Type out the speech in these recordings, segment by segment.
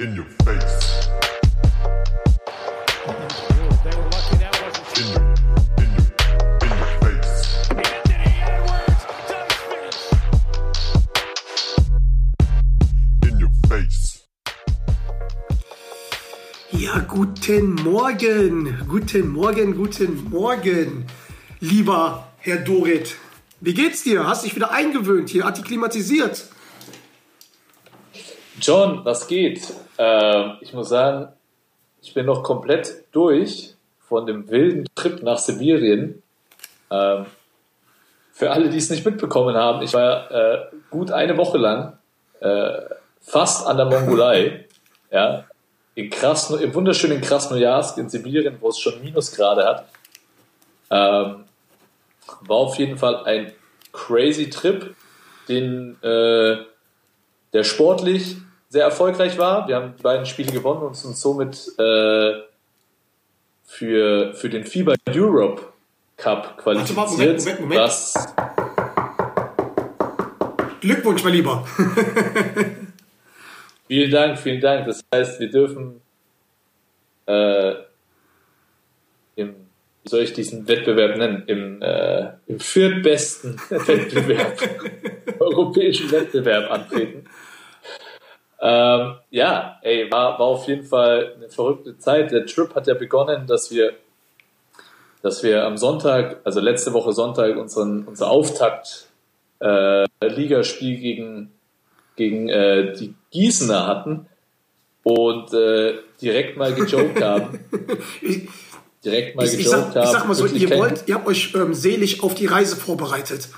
In your face. Ja, guten Morgen, guten Morgen, guten Morgen, lieber Herr Dorit. Wie geht's dir? Hast dich wieder eingewöhnt hier, akklimatisiert? John, was geht? Ähm, ich muss sagen, ich bin noch komplett durch von dem wilden Trip nach Sibirien. Ähm, für alle, die es nicht mitbekommen haben, ich war äh, gut eine Woche lang äh, fast an der Mongolei, ja, in Krasno, im wunderschönen Krasnojarsk in Sibirien, wo es schon Minusgrade hat. Ähm, war auf jeden Fall ein crazy Trip, den äh, der sportlich sehr erfolgreich war. Wir haben die beiden Spiele gewonnen und sind somit äh, für, für den FIBA Europe Cup qualifiziert. Warte mal, Moment, Moment, Moment. Was, Glückwunsch, mein Lieber. vielen Dank, vielen Dank. Das heißt, wir dürfen äh, im, wie soll ich diesen Wettbewerb nennen? Im, äh, im viertbesten Wettbewerb, europäischen Wettbewerb antreten. Ähm, ja, ey, war, war auf jeden Fall eine verrückte Zeit. Der Trip hat ja begonnen, dass wir, dass wir am Sonntag, also letzte Woche Sonntag, unseren, unser Auftakt äh, Ligaspiel gegen, gegen äh, die Gießener hatten und äh, direkt mal gejoked haben. Direkt mal ich, ich, gejoked sag, ich sag mal so, ihr wollt, ihr habt euch ähm, selig auf die Reise vorbereitet.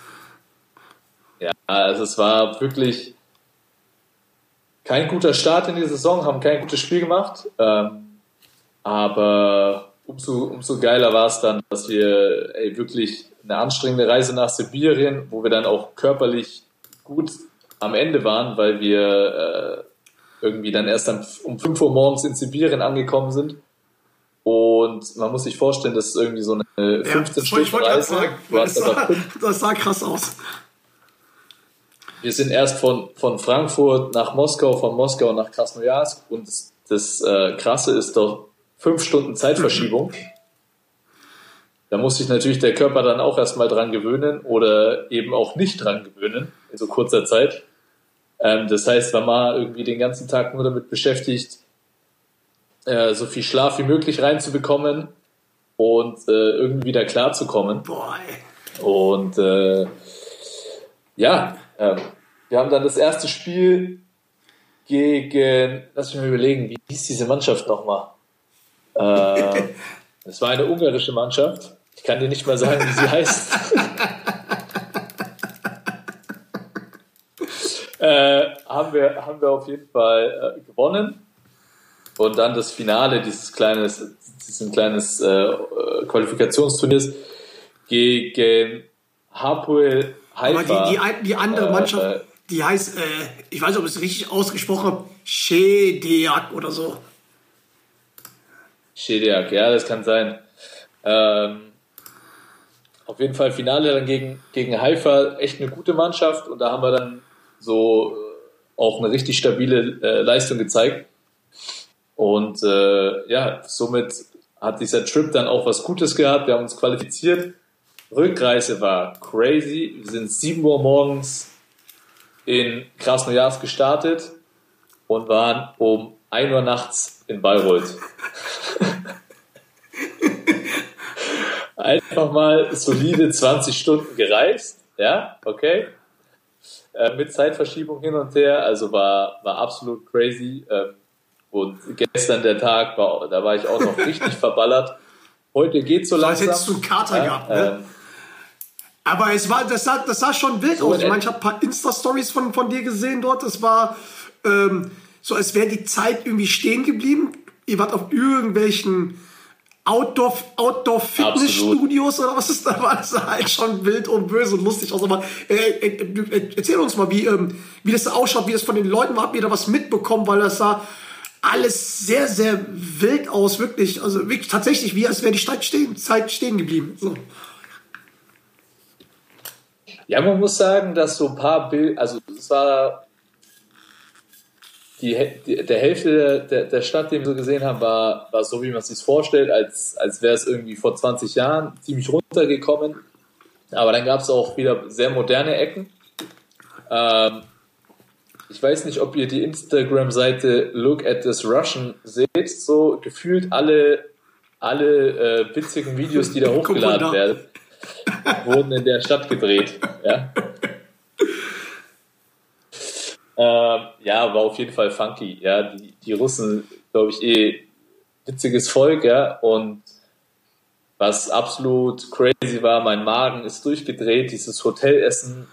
Ja, also es war wirklich kein guter Start in die Saison, haben kein gutes Spiel gemacht. Ähm, aber umso, umso geiler war es dann, dass wir ey, wirklich eine anstrengende Reise nach Sibirien, wo wir dann auch körperlich gut am Ende waren, weil wir äh, irgendwie dann erst am, um 5 Uhr morgens in Sibirien angekommen sind. Und man muss sich vorstellen, das ist irgendwie so eine Ja, 15 das wollte ich Stunden Reise. sagen. Du hast Das sah, fünf das sah krass aus. Wir sind erst von, von Frankfurt nach Moskau, von Moskau nach Krasnojarsk und das, das äh, Krasse ist doch fünf Stunden Zeitverschiebung. Da muss sich natürlich der Körper dann auch erstmal dran gewöhnen oder eben auch nicht dran gewöhnen in so kurzer Zeit. Ähm, das heißt, man war irgendwie den ganzen Tag nur damit beschäftigt, äh, so viel Schlaf wie möglich reinzubekommen und äh, irgendwie wieder klarzukommen. Boah, ey. Und äh, ja, ähm, wir haben dann das erste Spiel gegen, lass mich mal überlegen, wie hieß diese Mannschaft nochmal? Äh, es war eine ungarische Mannschaft. Ich kann dir nicht mal sagen, wie sie heißt. äh, haben, wir, haben wir auf jeden Fall äh, gewonnen. Und dann das Finale dieses kleines, dieses kleines äh, Qualifikationsturniers gegen Hapoel Aber Haifa. die, die, ein- die andere Äh, Mannschaft, äh, die heißt, äh, ich weiß nicht, ob ich es richtig ausgesprochen habe, Shedeak oder so. Shediak, ja, das kann sein. Ähm, auf jeden Fall Finale dann gegen, gegen Haifa, echt eine gute Mannschaft und da haben wir dann so äh, auch eine richtig stabile äh, Leistung gezeigt. Und äh, ja, somit hat dieser Trip dann auch was Gutes gehabt. Wir haben uns qualifiziert. Rückreise war crazy. Wir sind 7 Uhr morgens in Krasnojarsk gestartet und waren um 1 Uhr nachts in Bayreuth. Einfach mal solide 20 Stunden gereist, ja, okay. Äh, mit Zeitverschiebung hin und her, also war, war absolut crazy. Ähm, und gestern der Tag, war, da war ich auch noch richtig verballert. Heute geht's so langsam. hättest du einen Kater gehabt, ne? ähm, Aber es war, das sah, das sah schon wild So aus. Ich in meine, ich habe ein paar Insta-Stories von, von dir gesehen dort. Das war ähm, so, als wäre die Zeit irgendwie stehen geblieben. Ihr wart auf irgendwelchen Outdoor, Outdoor Fitnessstudios oder was ist da war. Das sah halt schon wild und böse und lustig aus. Aber äh, äh, äh, erzähl uns mal, wie, ähm, wie das da ausschaut, wie das von den Leuten war. Habt ihr da was mitbekommen? Weil das sah alles sehr, sehr wild aus, wirklich. Also wirklich tatsächlich, wie als wäre die Zeit stehen, Zeit stehen geblieben. So. Ja, man muss sagen, dass so ein paar Bilder, also es war die, die, der Hälfte der, der, Stadt, die wir so gesehen haben, war, war so, wie man es sich vorstellt, als, als wäre es irgendwie vor 20 Jahren ziemlich runtergekommen. Aber dann gab es auch wieder sehr moderne Ecken. Ähm, ich weiß nicht, ob ihr die Instagram-Seite Look at this Russian seht. So gefühlt alle, alle äh, witzigen Videos, die da hochgeladen werden, wurden in der Stadt gedreht. Ja, ähm, ja war auf jeden Fall funky. Ja, die, die Russen, glaube ich, eh witziges Volk. Ja, und was absolut crazy war, mein Magen ist durchgedreht. Dieses Hotelessen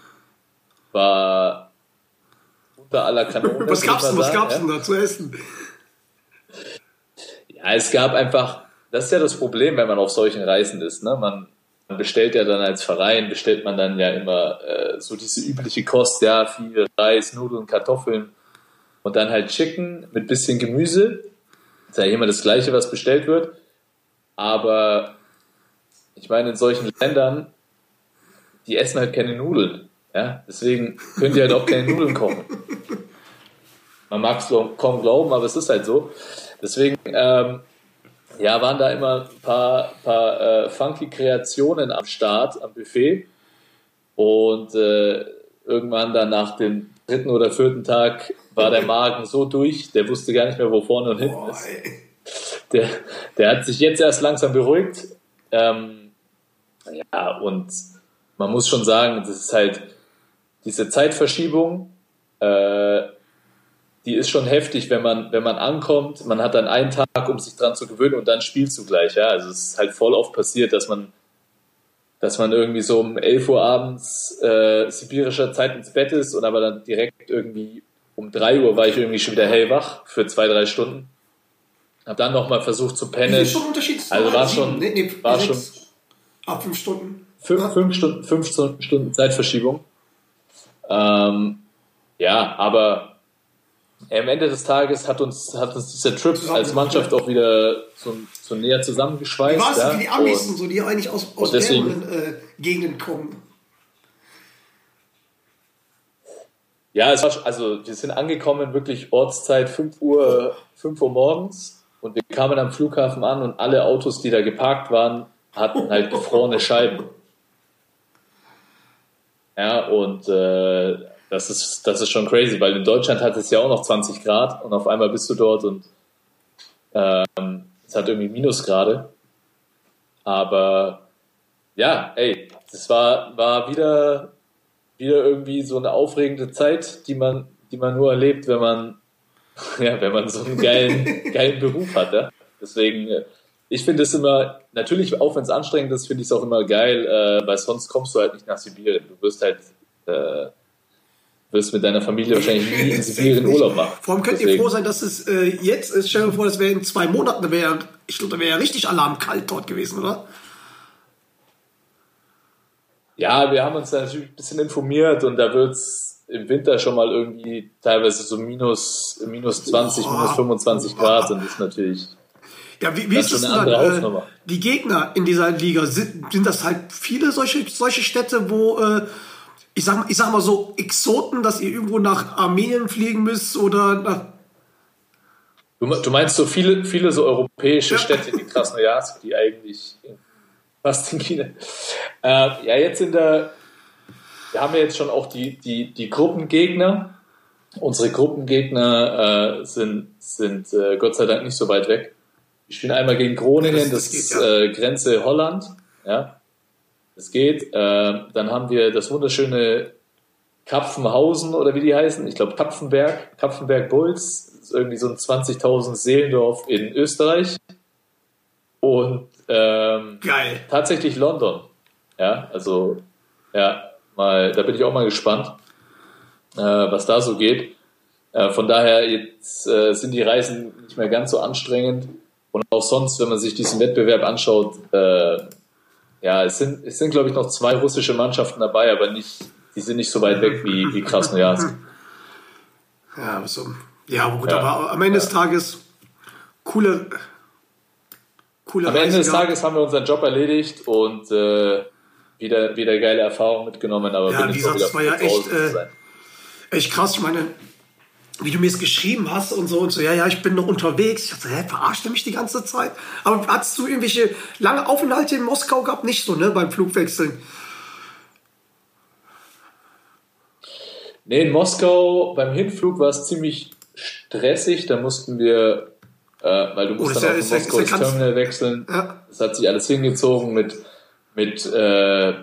war unter aller Kanone. Was gab's denn, was sagen, gab's ja. denn da zu essen? Ja, es gab einfach, das ist ja das Problem, wenn man auf solchen Reisen ist. Ne? Man bestellt ja dann als Verein, bestellt man dann ja immer äh, so diese übliche Kost, ja, viel Reis, Nudeln, Kartoffeln und dann halt Chicken mit bisschen Gemüse. ist ja immer das Gleiche, was bestellt wird. Aber ich meine, in solchen Ländern, die essen halt keine Nudeln. Ja? Deswegen können die halt auch keine Nudeln kochen. Man mag es kaum glauben, aber es ist halt so. Deswegen, ähm, ja, waren da immer ein paar, paar äh, funky Kreationen am Start, am Buffet. Und äh, irgendwann dann nach dem dritten oder vierten Tag war der Magen so durch, der wusste gar nicht mehr, wo vorne und hinten Boah, ist. Der, der hat sich jetzt erst langsam beruhigt. Ähm, ja, und man muss schon sagen, das ist halt diese Zeitverschiebung, äh, die ist schon heftig, wenn man, wenn man ankommt. Man hat dann einen Tag, um sich dran zu gewöhnen und dann spielst du gleich. Ja? Also es ist halt voll oft passiert, dass man, dass man irgendwie so um 11 Uhr abends äh, sibirischer Zeit ins Bett ist und aber dann direkt irgendwie um 3 Uhr war ich irgendwie schon wieder hellwach für zwei, drei Stunden. Hab dann nochmal versucht zu Wie pennen. viel Stunden Unterschied ist Also war schon-? Nee, nee, war sechs. Ab fünf Stunden. Fünf, Ja. fünf, Stunden, fünf Stunden Stunden Zeitverschiebung. Ähm, ja, aber am Ende des Tages hat uns, hat uns dieser Trip als Mannschaft auch wieder so, so näher Wie zusammengeschweißt. war es ja? für die Amis Und- und so, die eigentlich aus, aus wärmeren äh, Gegenden kommen? Ja, es war, also wir sind angekommen, wirklich Ortszeit 5 Uhr, 5 Uhr morgens und wir kamen am Flughafen an und alle Autos, die da geparkt waren, hatten halt gefrorene Scheiben. Ja, und äh, das, ist, das ist schon crazy, weil in Deutschland hat es ja auch noch 20 Grad und auf einmal bist du dort und ähm, es hat irgendwie Minusgrade. Aber ja, ey, das war, war wieder wieder irgendwie so eine aufregende Zeit, die man, die man nur erlebt, wenn man, ja, wenn man so einen geilen, geilen Beruf hat. Ja? Deswegen, äh, ich finde es immer, natürlich, auch wenn es anstrengend ist, finde ich es auch immer geil, äh, weil sonst kommst du halt nicht nach Sibirien. Du wirst halt, äh, wirst mit deiner Familie wahrscheinlich nie in Sibirien Urlaub machen. Vor allem könnt ihr Deswegen- froh sein, dass es äh, jetzt ist. Stell dir vor, das wäre in zwei Monaten, da wäre, ich glaube, da wäre ja richtig alarmkalt dort gewesen, oder? Ja, wir haben uns da natürlich ein bisschen informiert und da wird's im Winter schon mal irgendwie teilweise so minus, minus 20, minus 25 Grad und das ist natürlich, Ja, wie, wie Das ist es andere dann? Äh, Hausnummer. die Gegner in dieser Liga, sind, sind das halt viele solche, solche Städte, wo, äh, ich, sag, mal- ich sag mal so, Exoten, dass ihr irgendwo nach Armenien fliegen müsst oder nach. Du, du meinst so viele, viele so europäische Ja. Städte wie Krasnojarsk, die eigentlich fast in China. Äh, ja, jetzt in der, wir haben ja jetzt schon auch die, die, die Gruppengegner. Unsere Gruppengegner äh, sind, sind äh, Gott sei Dank nicht so weit weg. Wir spielen einmal gegen Groningen, Das- das, das ist ja. äh, Grenze Holland. Ja, das geht. Äh, dann haben wir das wunderschöne Kapfenhausen oder wie die heißen. Ich glaube Kapfenberg, Kapfenberg Bulls. Das ist irgendwie so ein 20.000 Seelendorf in Österreich. Und ähm, Geil. tatsächlich London. Ja, also ja, mal, da bin ich auch mal gespannt, äh, was da so geht. Äh, von daher jetzt äh, sind die Reisen nicht mehr ganz so anstrengend und auch sonst, wenn man sich diesen Wettbewerb anschaut, äh, ja, es sind, es sind glaube ich noch zwei russische Mannschaften dabei, aber nicht, die sind nicht so weit weg wie, wie Krasnojarsk. Ja, so. Ja, aber gut, Ja. aber am Ende des Tages coole, coole Am Ende Reise des gehabt. Tages haben wir unseren Job erledigt und äh, wieder, wieder geile Erfahrungen mitgenommen, aber Ja, bin wie gesagt, es war ja echt, äh. Echt krass, ich meine, wie du mir es geschrieben hast und so und so, ja, ja, ich bin noch unterwegs. Ich dachte, hä, verarscht er mich die ganze Zeit? Aber hattest du irgendwelche lange Aufenthalte in Moskau gehabt? Nicht so, ne, beim Flugwechseln. Nee, in Moskau beim Hinflug war es ziemlich stressig. Da mussten wir, äh, weil du musst Oh, das dann ist auf ja- dem ist ja- ja Moskau Terminal wechseln. Ja. Das hat sich alles hingezogen mit, mit, äh,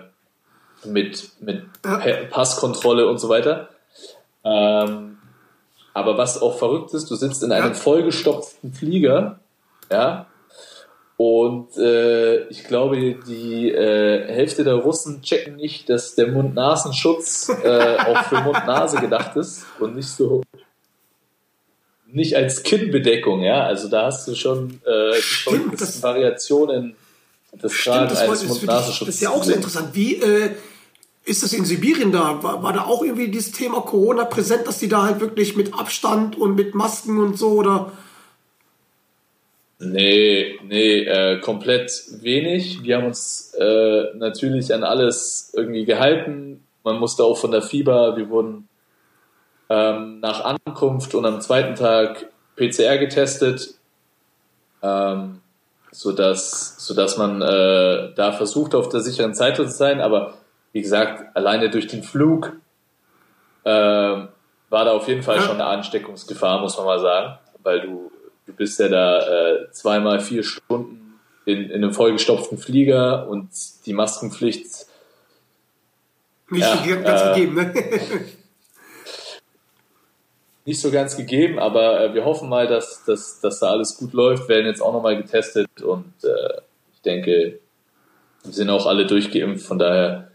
mit, mit Ja. Pa- Passkontrolle und so weiter. Ähm, aber was auch verrückt ist, du sitzt in einem Ja. vollgestopften Flieger, ja, und äh, ich glaube, die äh, Hälfte der Russen checken nicht, dass der Mund-Nasenschutz äh, auch für Mund-Nase gedacht ist und nicht so nicht als Kinnbedeckung, ja. Also da hast du schon äh, die Stimmt, Variationen des das, eines Mund-Nasenschutzes. das ist ja auch sehr interessant. Wie äh, ist das in Sibirien da? War, war da auch irgendwie dieses Thema Corona präsent, dass die da halt wirklich mit Abstand und mit Masken und so oder? Nee, nee, äh, komplett wenig. Wir haben uns äh, natürlich an alles irgendwie gehalten. Man musste auch von der Fieber, wir wurden ähm, nach Ankunft und am zweiten Tag PCR getestet, ähm, sodass, sodass man äh, da versucht, auf der sicheren Seite zu sein. Aber wie gesagt, alleine durch den Flug ähm, war da auf jeden Fall schon eine Ansteckungsgefahr, muss man mal sagen, weil du, du bist ja da äh, zweimal vier Stunden in, in einem vollgestopften Flieger und die Maskenpflicht Nicht Ja, so ganz äh, gegeben, ne? nicht so ganz gegeben, aber äh, wir hoffen mal, dass, dass, dass da alles gut läuft, werden jetzt auch nochmal getestet und äh, ich denke, wir sind auch alle durchgeimpft, von daher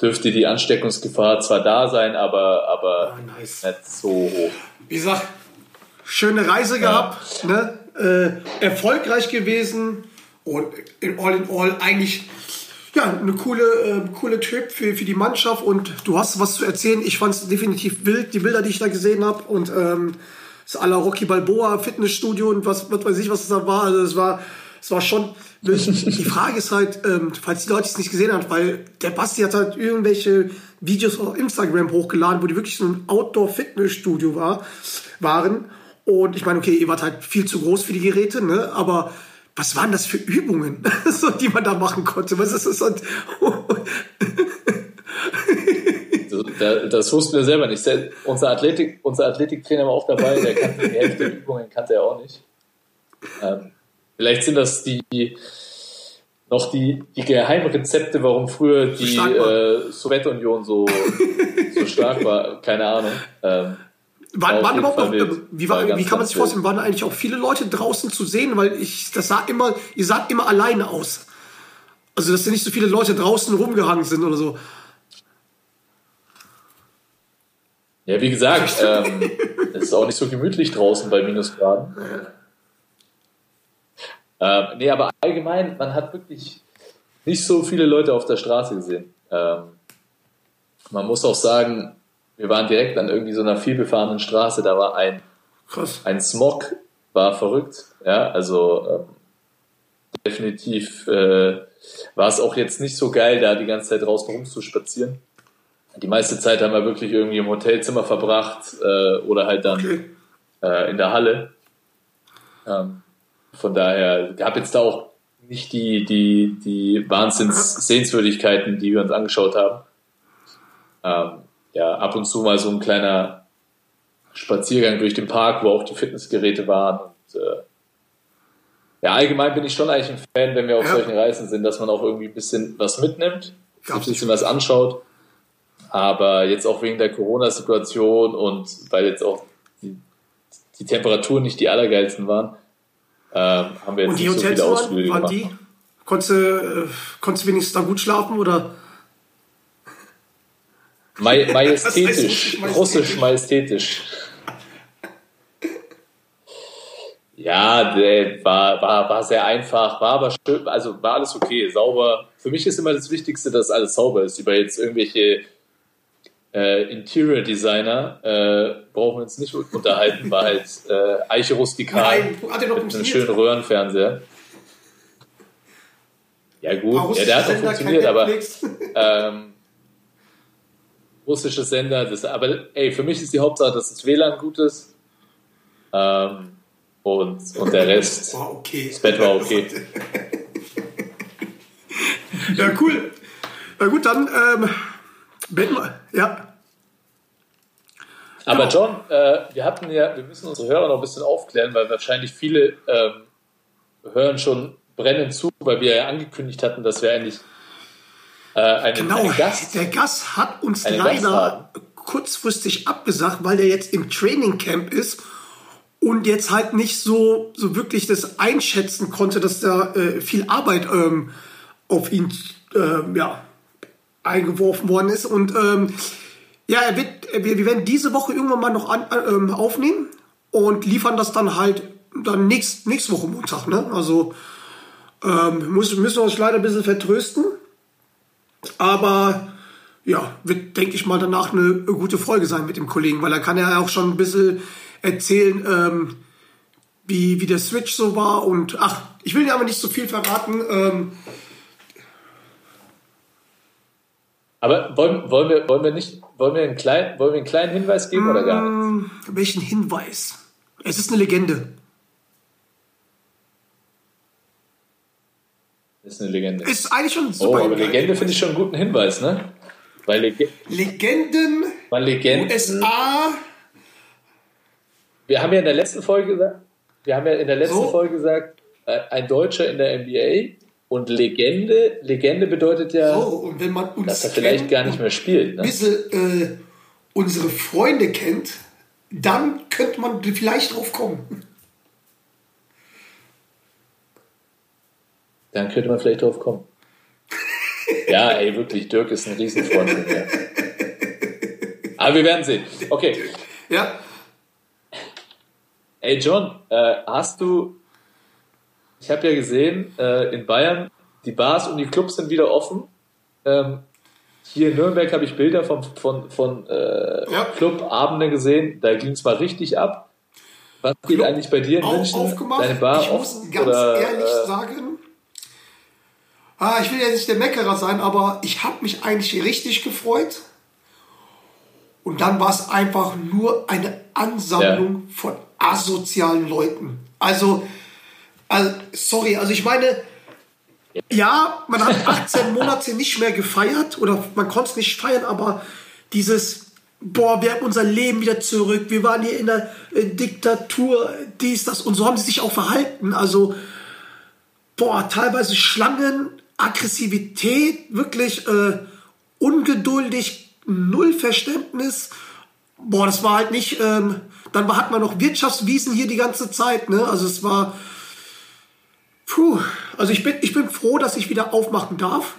dürfte die Ansteckungsgefahr zwar da sein, aber, aber Ah, nice. nicht so hoch. Wie gesagt, schöne Reise gehabt, ne? äh, erfolgreich gewesen und in all in all eigentlich ja, eine coole, äh, coole Trip für, für die Mannschaft und du hast was zu erzählen. Ich fand es definitiv wild, die Bilder, die ich da gesehen habe und ähm, das à la Rocky Balboa Fitnessstudio und was, was weiß ich, was es da war. Also es war, es war schon. Die Frage ist halt, ähm, falls die Leute es nicht gesehen haben, weil der Basti hat halt irgendwelche Videos auf Instagram hochgeladen, wo die wirklich so ein Outdoor-Fitnessstudio war, waren. Und ich meine, okay, ihr wart halt viel zu groß für die Geräte, ne? Aber was waren das für Übungen, so, die man da machen konnte? Was ist das? Da- Das wussten wir selber nicht. Se- Unser, Athletik, unser Athletiktrainer war auch dabei, der kannte die Hälfte der Übungen, kannte er auch nicht. Ähm, vielleicht sind das die noch die, die Geheimrezepte, warum früher die war. äh, Sowjetunion so, so stark war. Keine Ahnung. Ähm, waren, Auf waren überhaupt noch, äh, wie, War war, wie kann man sich vorstellen, waren eigentlich auch viele Leute draußen zu sehen? Weil ich, das sah immer, ihr saht immer alleine aus. Also, dass da nicht so viele Leute draußen rumgehangen sind oder so. Ja, wie gesagt, ähm, es ist auch nicht so gemütlich draußen bei Minusgraden. Ähm, nee, aber allgemein, man hat wirklich nicht so viele Leute auf der Straße gesehen. Ähm, man muss auch sagen, wir waren direkt an irgendwie so einer vielbefahrenen Straße, da war ein, Krass. ein Smog, war verrückt. Ja, also ähm, definitiv äh, war es auch jetzt nicht so geil, da die ganze Zeit draußen rumzuspazieren. Die meiste Zeit haben wir wirklich irgendwie im Hotelzimmer verbracht äh, oder halt dann Okay. äh, in der Halle. Ähm, von daher gab jetzt da auch nicht die, die, die Wahnsinns-Sehenswürdigkeiten, die wir uns angeschaut haben. Ähm, ja, ab und zu mal so ein kleiner Spaziergang durch den Park, wo auch die Fitnessgeräte waren. Und, äh, ja, allgemein bin ich schon eigentlich ein Fan, wenn wir auf Ja. solchen Reisen sind, dass man auch irgendwie ein bisschen was mitnimmt, sich ein bisschen was anschaut. Aber jetzt auch wegen der Corona-Situation und weil jetzt auch die, die Temperaturen nicht die allergeilsten waren, haben wir jetzt Und die nicht so Hotels viele waren, Ausflüge waren gemacht. die? Konntest du, äh, konntest du wenigstens da gut schlafen oder? Maj majestätisch, heißt majestätisch? russisch majestätisch. Ja, der war, war, war sehr einfach, war aber schön, also war alles okay, sauber. Für mich ist immer das Wichtigste, dass alles sauber ist. Über jetzt irgendwelche äh, Interior Designer äh, brauchen wir uns nicht unterhalten, war halt äh, Eiche rustikal mit einem schönen Röhrenfernseher. Ja gut, ja, der hat auch Sender, funktioniert, aber ähm, russische Sender, das, aber ey, für mich ist die Hauptsache, dass das WLAN gut ist Ähm, und, und der Rest, War okay. das Bett war okay. Ja, cool. Na gut, dann ähm, beenden wir. Ja. Aber Genau. John, äh, wir hatten ja, wir müssen unsere Hörer noch ein bisschen aufklären, weil wahrscheinlich viele ähm, hören schon brennend zu, weil wir ja angekündigt hatten, dass wir eigentlich äh, einen, Genau, einen Gast der Gast hat uns leider kurzfristig abgesagt, weil der jetzt im Training Camp ist und jetzt halt nicht so, so wirklich das einschätzen konnte, dass da äh, viel Arbeit ähm, auf ihn ähm, ja, eingeworfen worden ist. Und ähm, ja, er wird, wir, werden diese Woche irgendwann mal noch an, äh, ähm, aufnehmen und liefern das dann halt dann nächst, nächste Woche Montag. Ne? Also ähm, muss, müssen wir uns leider ein bisschen vertrösten. Aber ja, wird, denke ich mal, danach eine gute Folge sein mit dem Kollegen, weil er kann ja auch schon ein bisschen erzählen, ähm, wie, wie der Switch so war. Und ach, ich will dir aber nicht so viel verraten. Ähm, Aber wollen, wollen, wir, wollen, wir nicht, wollen, wir einen kleinen, wollen wir einen kleinen Hinweis geben oder gar nicht? welchen Hinweis? Es ist eine Legende. Das ist eine Legende. Ist eigentlich schon Oh, super. aber Legende finde ich schon einen guten Hinweis, ne? Weil, Lege Legenden, weil Legenden. USA. Wir haben ja in der letzten Folge gesagt, wir haben ja in der letzten So. Folge gesagt, äh, ein Deutscher in der NBA und Legende, Legende bedeutet ja, So, und wenn man uns dass er vielleicht gar nicht mehr spielt. Ne? bisschen äh, unsere Freunde kennt, dann könnte man vielleicht drauf kommen. Dann könnte man vielleicht drauf kommen. Ja, ey, wirklich, Dirk ist ein Riesenfreund von mir. Aber wir werden sehen. Okay. Ja, Ey, John, äh, hast du, ich habe ja gesehen, äh, in Bayern, die Bars und die Clubs sind wieder offen. Ähm, hier in Nürnberg habe ich Bilder von, von, von äh, Ja. Clubabenden gesehen, da ging es mal richtig ab. Was geht Club eigentlich bei dir in auch München? aufgemacht. Deine Bar ich muss offen? ganz oder, ehrlich äh, sagen, ah, ich will ja nicht der Meckerer sein, aber ich habe mich eigentlich richtig gefreut. Und dann war es einfach nur eine Ansammlung von asozialen Leuten. Also, also, sorry, also ich meine, ja, man hat 18 Monate nicht mehr gefeiert oder man konnte es nicht feiern, aber dieses, boah, wir haben unser Leben wieder zurück, wir waren hier in der äh, Diktatur, dies, das und so haben sie sich auch verhalten. Also, boah, teilweise Schlangen, Aggressivität, wirklich äh, ungeduldig, null Verständnis. Boah, das war halt nicht, ähm, dann hat man noch Wirtschaftswiesen hier die ganze Zeit, ne? Also es war, puh, also ich bin, ich bin froh, dass ich wieder aufmachen darf.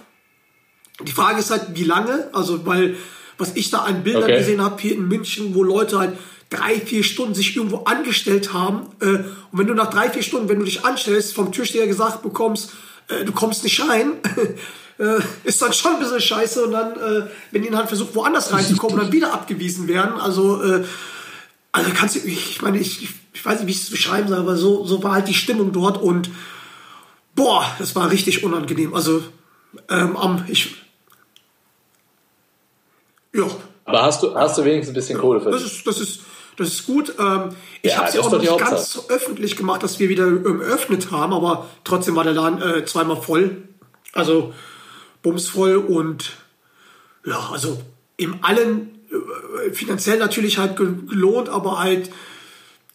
Die Frage ist halt, wie lange? Also, weil, was ich da an Bildern Okay. gesehen habe hier in München, wo Leute halt drei, vier Stunden sich irgendwo angestellt haben. Äh, und wenn du nach drei, vier Stunden, wenn du dich anstellst, vom Türsteher gesagt bekommst, äh, du kommst nicht rein, äh, ist dann schon ein bisschen scheiße. Und dann, äh, wenn die dann halt versucht, woanders reinzukommen dann wieder abgewiesen werden. Also, äh, also kannst du, ich meine, ich, ich, ich weiß nicht, wie ich es beschreiben soll, aber so, so war halt die Stimmung dort und boah, das war richtig unangenehm. Also, ähm, am, ich, ja, Aber hast du, hast du wenigstens ein bisschen Kohle das verdient? ist, das ist, das ist gut. Ähm, ich Ja, habe es ja das auch noch nicht ganz so öffentlich gemacht, dass wir wieder ähm, eröffnet haben, aber trotzdem war der Laden äh, zweimal voll. Also bumsvoll und ja, also im allen äh, finanziell natürlich halt ge- gelohnt, aber halt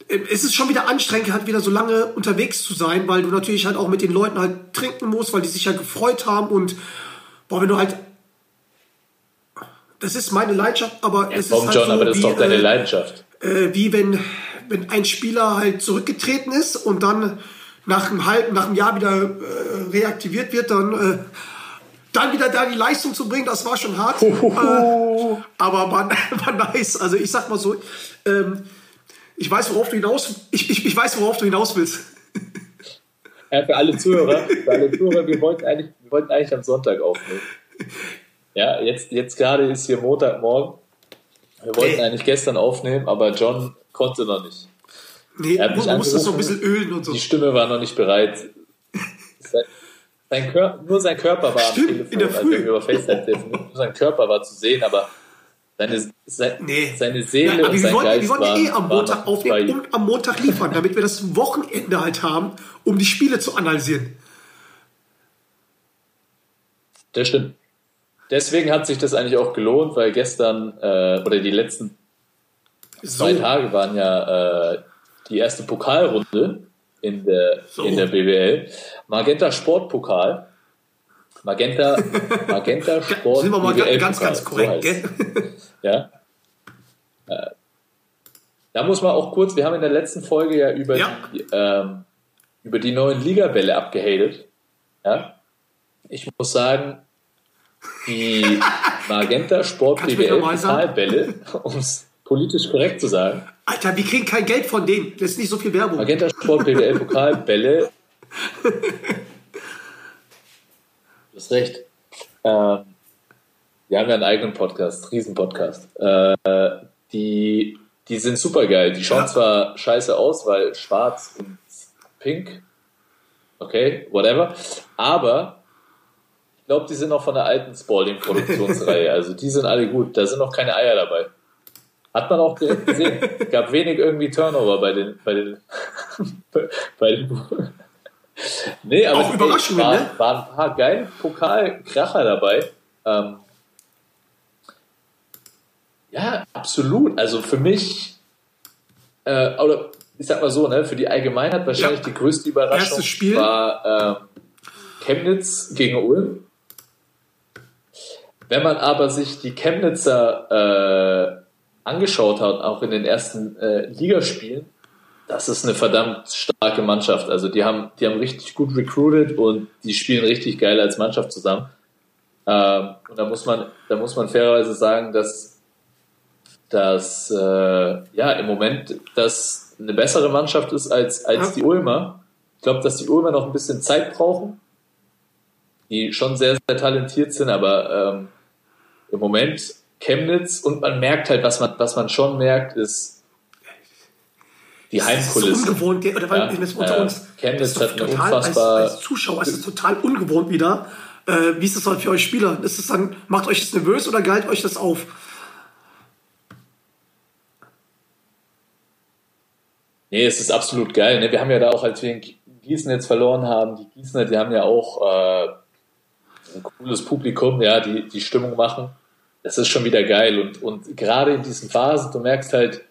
es ist schon wieder anstrengend, halt wieder so lange unterwegs zu sein, weil du natürlich halt auch mit den Leuten halt trinken musst, weil die sich ja gefreut haben und boah, wenn du halt das ist meine Leidenschaft, aber es Komm, ist halt John, so aber das ist wie, doch deine äh, Leidenschaft. äh, wie wenn, wenn ein Spieler halt zurückgetreten ist und dann nach einem halben, nach einem Jahr wieder äh, reaktiviert wird, dann, äh, dann wieder da die Leistung zu bringen, das war schon hart. äh, aber war, war nice. Also ich sag mal so, ähm, ich weiß, worauf du hinaus, ich, ich, ich weiß, worauf du hinaus willst. Ja, für alle Zuhörer, für alle Zuhörer, wir wollten eigentlich, wir wollten eigentlich am Sonntag aufnehmen. Ja, jetzt, jetzt gerade ist hier Montagmorgen. Wir wollten Nee. eigentlich gestern aufnehmen, aber John konnte noch nicht. Nee, Er hat du mich musst das so ein bisschen ölen und so. Die Stimme war noch nicht bereit. Sein- Sein Kör nur sein Körper war Stimmt, am Telefon, in der als wir über FaceTime telefoniert. Nur sein Körper war zu sehen, aber Seine, sein, Nee. seine Seele Ja, aber und sein wollten, Geist wir wollten waren, eh am Montag aufnehmen und am Montag liefern, damit wir das Wochenende halt haben, um die Spiele zu analysieren. Das stimmt. Deswegen hat sich das eigentlich auch gelohnt, weil gestern äh, oder die letzten So, zwei Tage waren ja äh, die erste Pokalrunde in der, So. in der BWL. Magenta Sportpokal. Magenta, Magenta Sport sind wir mal BWL ganz, ganz korrekt, so gell? Ja. Äh, Da muss man auch kurz, wir haben in der letzten Folge ja über, Ja. Die, ähm, über die neuen Ligabälle abgehatet. Ja. Ich muss sagen, die Magenta Sport BWL? Pokalbälle, um es politisch korrekt zu sagen, Alter, wir kriegen kein Geld von denen. Das ist nicht so viel Werbung. Magenta Sport BWL Pokalbälle. Du hast recht. Ähm, wir haben ja einen eigenen Podcast, Riesenpodcast. Äh, die, die sind super geil. Die schauen Ja. zwar scheiße aus, weil schwarz und pink. Okay, whatever. Aber ich glaube, die sind noch von der alten Spalding-Produktionsreihe. Also die sind alle gut. Da sind noch keine Eier dabei. Hat man auch direkt gesehen. Gab wenig irgendwie Turnover bei den, bei den, bei den, nee, aber Auch Überraschungen, waren, ne? waren ein paar geile Pokalkracher dabei. Ähm, ja, absolut. Also für mich, äh, oder ich sag mal so, ne, für die Allgemeinheit wahrscheinlich Ja. die größte Überraschung Erstes Spiel. war ähm, Chemnitz gegen Ulm. Wenn man aber sich die Chemnitzer äh, angeschaut hat, auch in den ersten äh, Ligaspielen, das ist eine verdammt starke Mannschaft. Also die haben, die haben richtig gut recruited und die spielen richtig geil als Mannschaft zusammen. Ähm, und da muss man, da muss man fairerweise sagen, dass, dass äh, ja im Moment das eine bessere Mannschaft ist als, als Ja. die Ulmer. Ich glaube, dass die Ulmer noch ein bisschen Zeit brauchen, die schon sehr, sehr talentiert sind, aber ähm, im Moment Chemnitz und man merkt halt, was man, was man schon merkt, ist die Das ist so Heimkulisse. ungewohnt, oder weil Ja, das unter äh, uns. Chemnitz hat eine unfassbar- als, als Zuschauer ist es total ungewohnt wieder. Äh, wie ist das dann für euch Spieler? Ist es dann, macht euch das nervös oder galt euch das auf? Nee, es ist absolut geil. Ne? Wir haben ja da auch, als wir in Gießen jetzt verloren haben, die Gießener, die haben ja auch äh, ein cooles Publikum, ja, die die Stimmung machen. Das ist schon wieder geil. Und, und gerade in diesen Phasen, du merkst halt,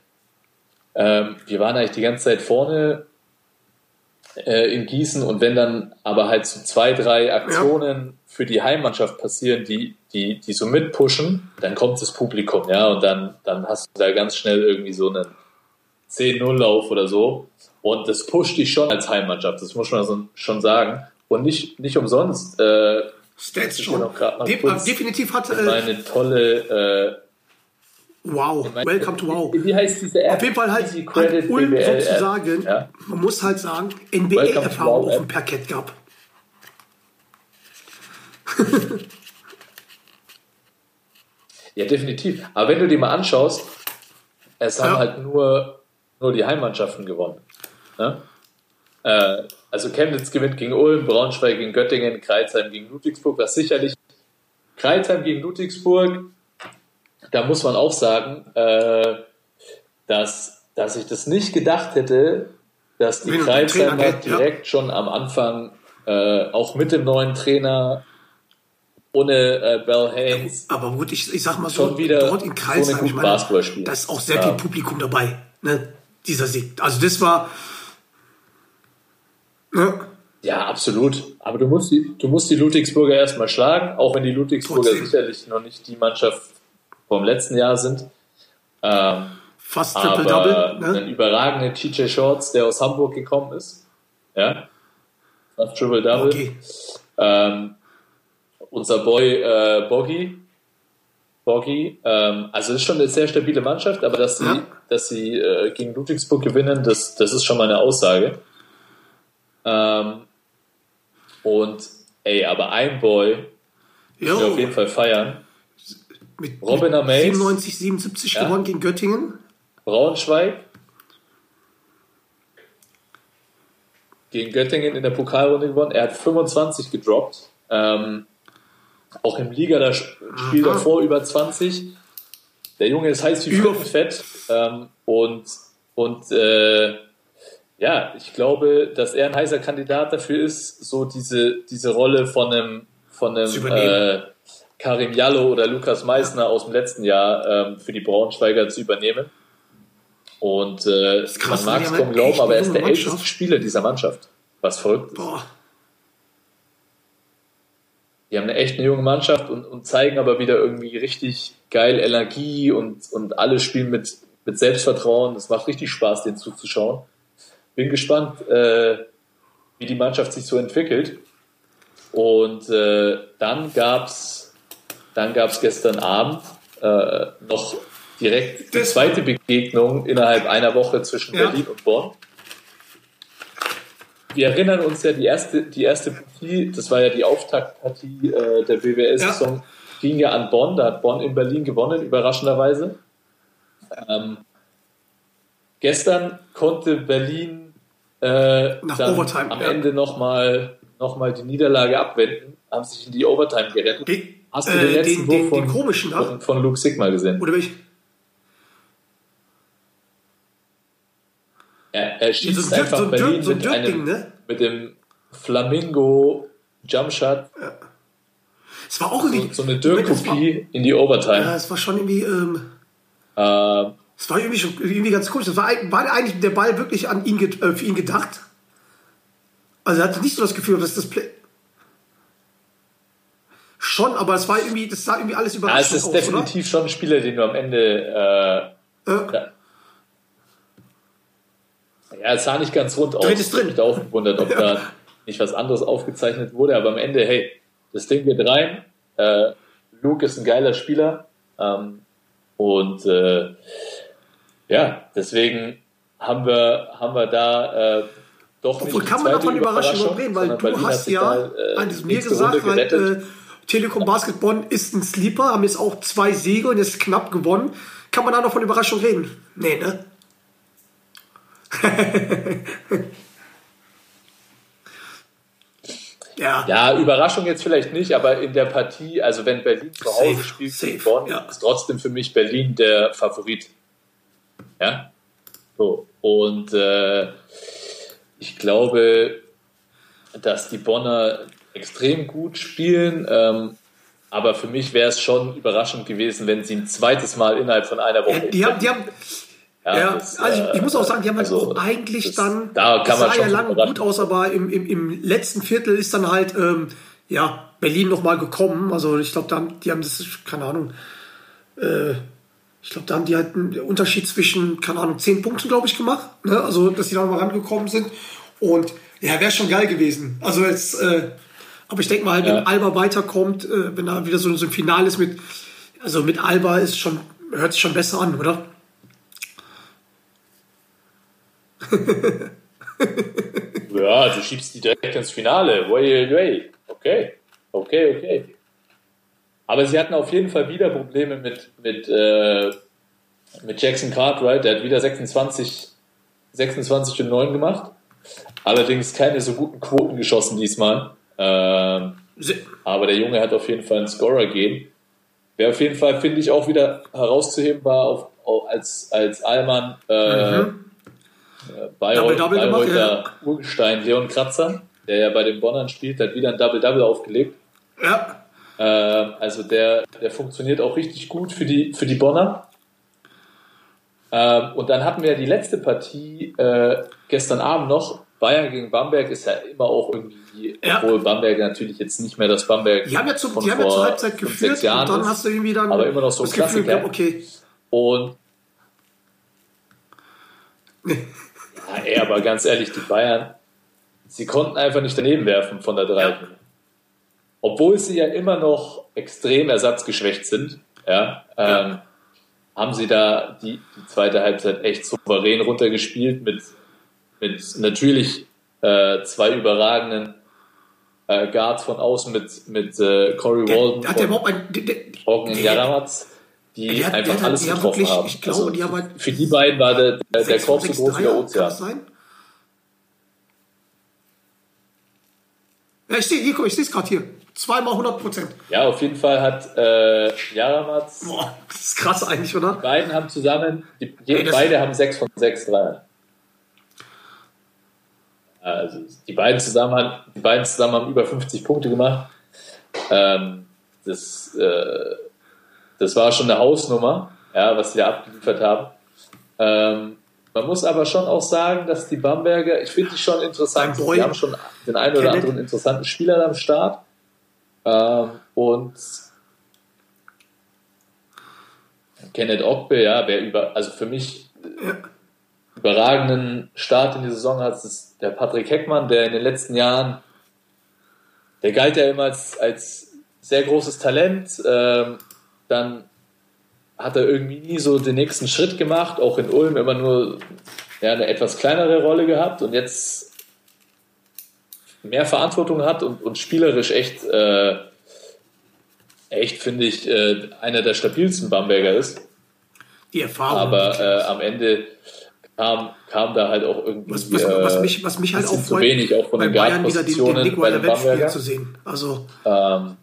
ähm, wir waren eigentlich die ganze Zeit vorne äh, in Gießen und wenn dann aber halt so zwei, drei Aktionen für die Heimmannschaft passieren, die, die, die so mitpushen, dann kommt das Publikum, ja, und dann, dann hast du da ganz schnell irgendwie so einen 10-0-Lauf oder so. Und das pusht dich schon als Heimmannschaft, das muss man schon sagen. Und nicht, nicht umsonst. Äh, Stats schon. De kurz- definitiv hat. Äh, meine tolle, wow, äh, welcome to wow. Wie heißt diese App? Auf jeden Fall halt, Credit Ulm sozusagen, Ja. man muss halt sagen, NBA-Erfahrung Wow auf dem Parkett gab. Ja, definitiv. Aber wenn du dir mal anschaust, es haben Ja. halt nur, nur die Heimmannschaften gewonnen. Ne? Äh, also Chemnitz gewinnt gegen Ulm, Braunschweig gegen Göttingen, Kreisheim gegen Ludwigsburg, was sicherlich Kreisheim gegen Ludwigsburg, da muss man auch sagen, äh, dass, dass ich das nicht gedacht hätte, dass die Trainer kennt, ja. direkt schon am Anfang, äh, auch mit dem neuen Trainer, ohne äh, Bell Haynes, Aber gut, ich, ich sag mal so, Schon wieder dort in so Kreisheim, eine ich meine, da ist auch sehr Ja. viel Publikum dabei, ne? Dieser Sieg. Also das war, ne? Ja, absolut. Aber du musst die, du musst die Ludwigsburger erstmal schlagen, auch wenn die Ludwigsburger Trotzdem. sicherlich noch nicht die Mannschaft vom letzten Jahr sind. Ähm, fast Triple-Double. Ne? ein überragender TJ Shorts, der aus Hamburg gekommen ist. Ja. Fast Triple-Double. Okay. Ähm, unser Boy äh, Boggy. Boggy. Ähm, also das ist schon eine sehr stabile Mannschaft, aber dass sie, Ja. Dass sie äh, gegen Ludwigsburg gewinnen, das, das ist schon mal eine Aussage. Ähm, und ey, aber ein Boy, Jo, der auf jeden Fall feiern. mit, Robin mit Amaze. 97, 77 Ja. gewonnen gegen Göttingen. Braunschweig gegen Göttingen in der Pokalrunde gewonnen. Er hat 25 gedroppt. Ähm, auch im Liga das Spiel davor über 20. Der Junge ist heiß wie Fett ähm, und, und äh, ja, ich glaube, dass er ein heißer Kandidat dafür ist, so diese, diese Rolle von einem, von einem äh, Karim Jallo oder Lukas Meissner aus dem letzten Jahr ähm, für die Braunschweiger zu übernehmen. Und äh, krass, man mag es kaum glauben, aber er ist der älteste. Spieler dieser Mannschaft. Was verrückt ist. Boah. Die haben eine echt eine junge Mannschaft und, und zeigen aber wieder irgendwie richtig geil Energie und, und alle spielen mit, mit Selbstvertrauen. Es macht richtig Spaß, denen zuzuschauen. Bin gespannt, äh, wie die Mannschaft sich so entwickelt. Und äh, dann gab's dann gab's gestern Abend äh, noch direkt die zweite Begegnung innerhalb einer Woche zwischen Ja. Berlin und Bonn. Wir erinnern uns ja, die erste, die erste Partie, das war ja die Auftaktpartie äh, der BWS-Saison, ging ja an Bonn. Da hat Bonn in Berlin gewonnen, überraschenderweise. Ähm, gestern konnte Berlin äh, dann Overtime, am ja. Ende nochmal noch mal die Niederlage abwenden, haben sich in die Overtime gerettet. Den, Hast du den äh, letzten den, den, Wurf von, den komischen von, von Luke Sigma gesehen? Oder welch? Er, er schießt so einfach so Berlin Dirk- so mit, Dirk-Ding, einem, ne? mit dem Flamingo Jumpshot, Es war auch so, irgendwie. so eine das war- Dirk-Kopie in die Overtime. Ja, es war schon irgendwie. Ähm, Ähm, es war irgendwie, schon, irgendwie ganz komisch. Das war, war eigentlich der Ball wirklich an ihn, äh, für ihn gedacht? Also er hatte nicht so das Gefühl, dass das Play. Schon, aber es war irgendwie, das sah irgendwie alles ja, es überraschend ist aus, definitiv schon ein Spieler, den du am Ende. Äh, oder? Äh, ja, es sah nicht ganz rund aus. Ich hab drin. mich da auch gewundert, ob da nicht was anderes aufgezeichnet wurde. Aber am Ende, hey, das Ding geht rein. Äh, Luke ist ein geiler Spieler. Ähm, und äh, ja, deswegen haben wir, haben wir da äh, doch Obwohl, nicht kann man davon Überraschung reden, weil du Berlin hast ja, äh, das mir gesagt, gerettet. äh, Telekom Basket Bonn ist ein Sleeper, haben jetzt auch zwei Siege und ist knapp gewonnen. Kann man da noch von Überraschung reden? Nee, ne? Ja. Ja, Überraschung jetzt vielleicht nicht, aber in der Partie, also wenn Berlin zu Hause Safe, spielt safe, Bonn, ja. ist trotzdem für mich Berlin der Favorit. Ja. So. Und äh, ich glaube, dass die Bonner extrem gut spielen. Ähm, aber für mich wäre es schon überraschend gewesen, wenn sie ein zweites Mal innerhalb von einer Woche. Ja, die haben, die haben, ja, das, also ich, äh, ich muss auch sagen, die haben also, halt auch eigentlich das- dann, da kann man sah schon ja lange gut aus, aber im, im, im letzten Viertel ist dann halt, ähm, ja, Berlin nochmal gekommen. Also ich glaube, da die haben das, keine Ahnung, äh, ich glaube, da haben die halt einen Unterschied zwischen, keine Ahnung, zehn Punkten, glaube ich, gemacht. Ne? Also, dass die da mal rangekommen sind. Und ja, wäre schon geil gewesen. Also jetzt, äh, aber ich denke mal, halt, Ja. wenn Alba weiterkommt, äh, wenn da wieder so, so ein Finale ist mit, also mit Alba ist schon, hört sich schon besser an, oder? Ja, du schiebst die direkt ins Finale. Way, way. Okay, okay, okay. Aber sie hatten auf jeden Fall wieder Probleme mit, mit, äh, mit Jackson Cartwright. Der hat wieder 26, 26 und 9 gemacht. Allerdings keine so guten Quoten geschossen diesmal. Ähm, aber der Junge hat auf jeden Fall einen Scorer gehen. Wer auf jeden Fall, finde ich, auch wieder herauszuheben war, auf, auf, als, als Allmann äh, Bayreuth, Double-Double gemacht, Bayreuther Urgestein Leon Kratzer, der ja bei den Bonnern spielt, hat wieder ein Double-Double aufgelegt. Ja, Äh, also der, der funktioniert auch richtig gut für die, für die Bonner. Ähm, und dann hatten wir ja die letzte Partie äh, gestern Abend noch. Bayern gegen Bamberg ist ja immer auch irgendwie, Ja. obwohl Bamberg natürlich jetzt nicht mehr das Bamberg die haben ja, zu, von die haben ja zur Halbzeit geführt sechs Jahren und dann ist. hast du irgendwie dann aber immer noch so ein Gefühl Klassiker. gehabt, okay, Und ey, aber ganz ehrlich, die Bayern, sie konnten einfach nicht daneben werfen von der Drei. Ja. Obwohl sie ja immer noch extrem ersatzgeschwächt sind, ja, ähm, haben sie da die, die zweite Halbzeit echt souverän runtergespielt mit, mit natürlich äh, zwei überragenden äh, Guards von außen mit, mit äh, Corey Walden hat der überhaupt ein, der, der, Brocken die Der hat- einfach hat- alles die haben getroffen wirklich- haben. ich glaube, die haben halt für die beiden war der, der, der Korb so groß wie der Dreier, Kann das Ozean. sein? Ja, ich sehe ich sehe es gerade hier. Zweimal 100 Prozent. Ja, auf jeden Fall hat äh, Jaramaz, Boah, das ist krass eigentlich, oder? die beiden haben zusammen, die, je, Ey, beide haben sechs von sechs Dreiern. Also die beiden zusammen haben, die beiden zusammen haben über 50 Punkte gemacht. Ähm, das, äh, das war schon eine Hausnummer, ja, was sie da abgeliefert haben. Ähm, man muss aber schon auch sagen, dass die Bamberger, ich finde die schon interessant, die haben schon den einen oder anderen interessanten Spieler am Start. Ähm, und Kenneth Ogbe, ja, wer über, also für mich überragenden Start in die Saison hat, ist der Patrick Heckmann, der in den letzten Jahren, der galt ja immer als, als sehr großes Talent, ähm, dann hat er irgendwie nie so den nächsten Schritt gemacht, auch in Ulm immer nur ja, eine etwas kleinere Rolle gehabt und jetzt mehr Verantwortung hat und, und spielerisch echt, äh, echt finde ich, äh, einer der stabilsten Bamberger ist. Die Erfahrung. Aber äh, am Ende kam, kam da halt auch irgendwie was, was, was, äh, mich, was mich halt auch zu freut, wenig auch von bei den Bayern wieder den, den den Weltspieler Bamberger. zu sehen. Also, Ähm,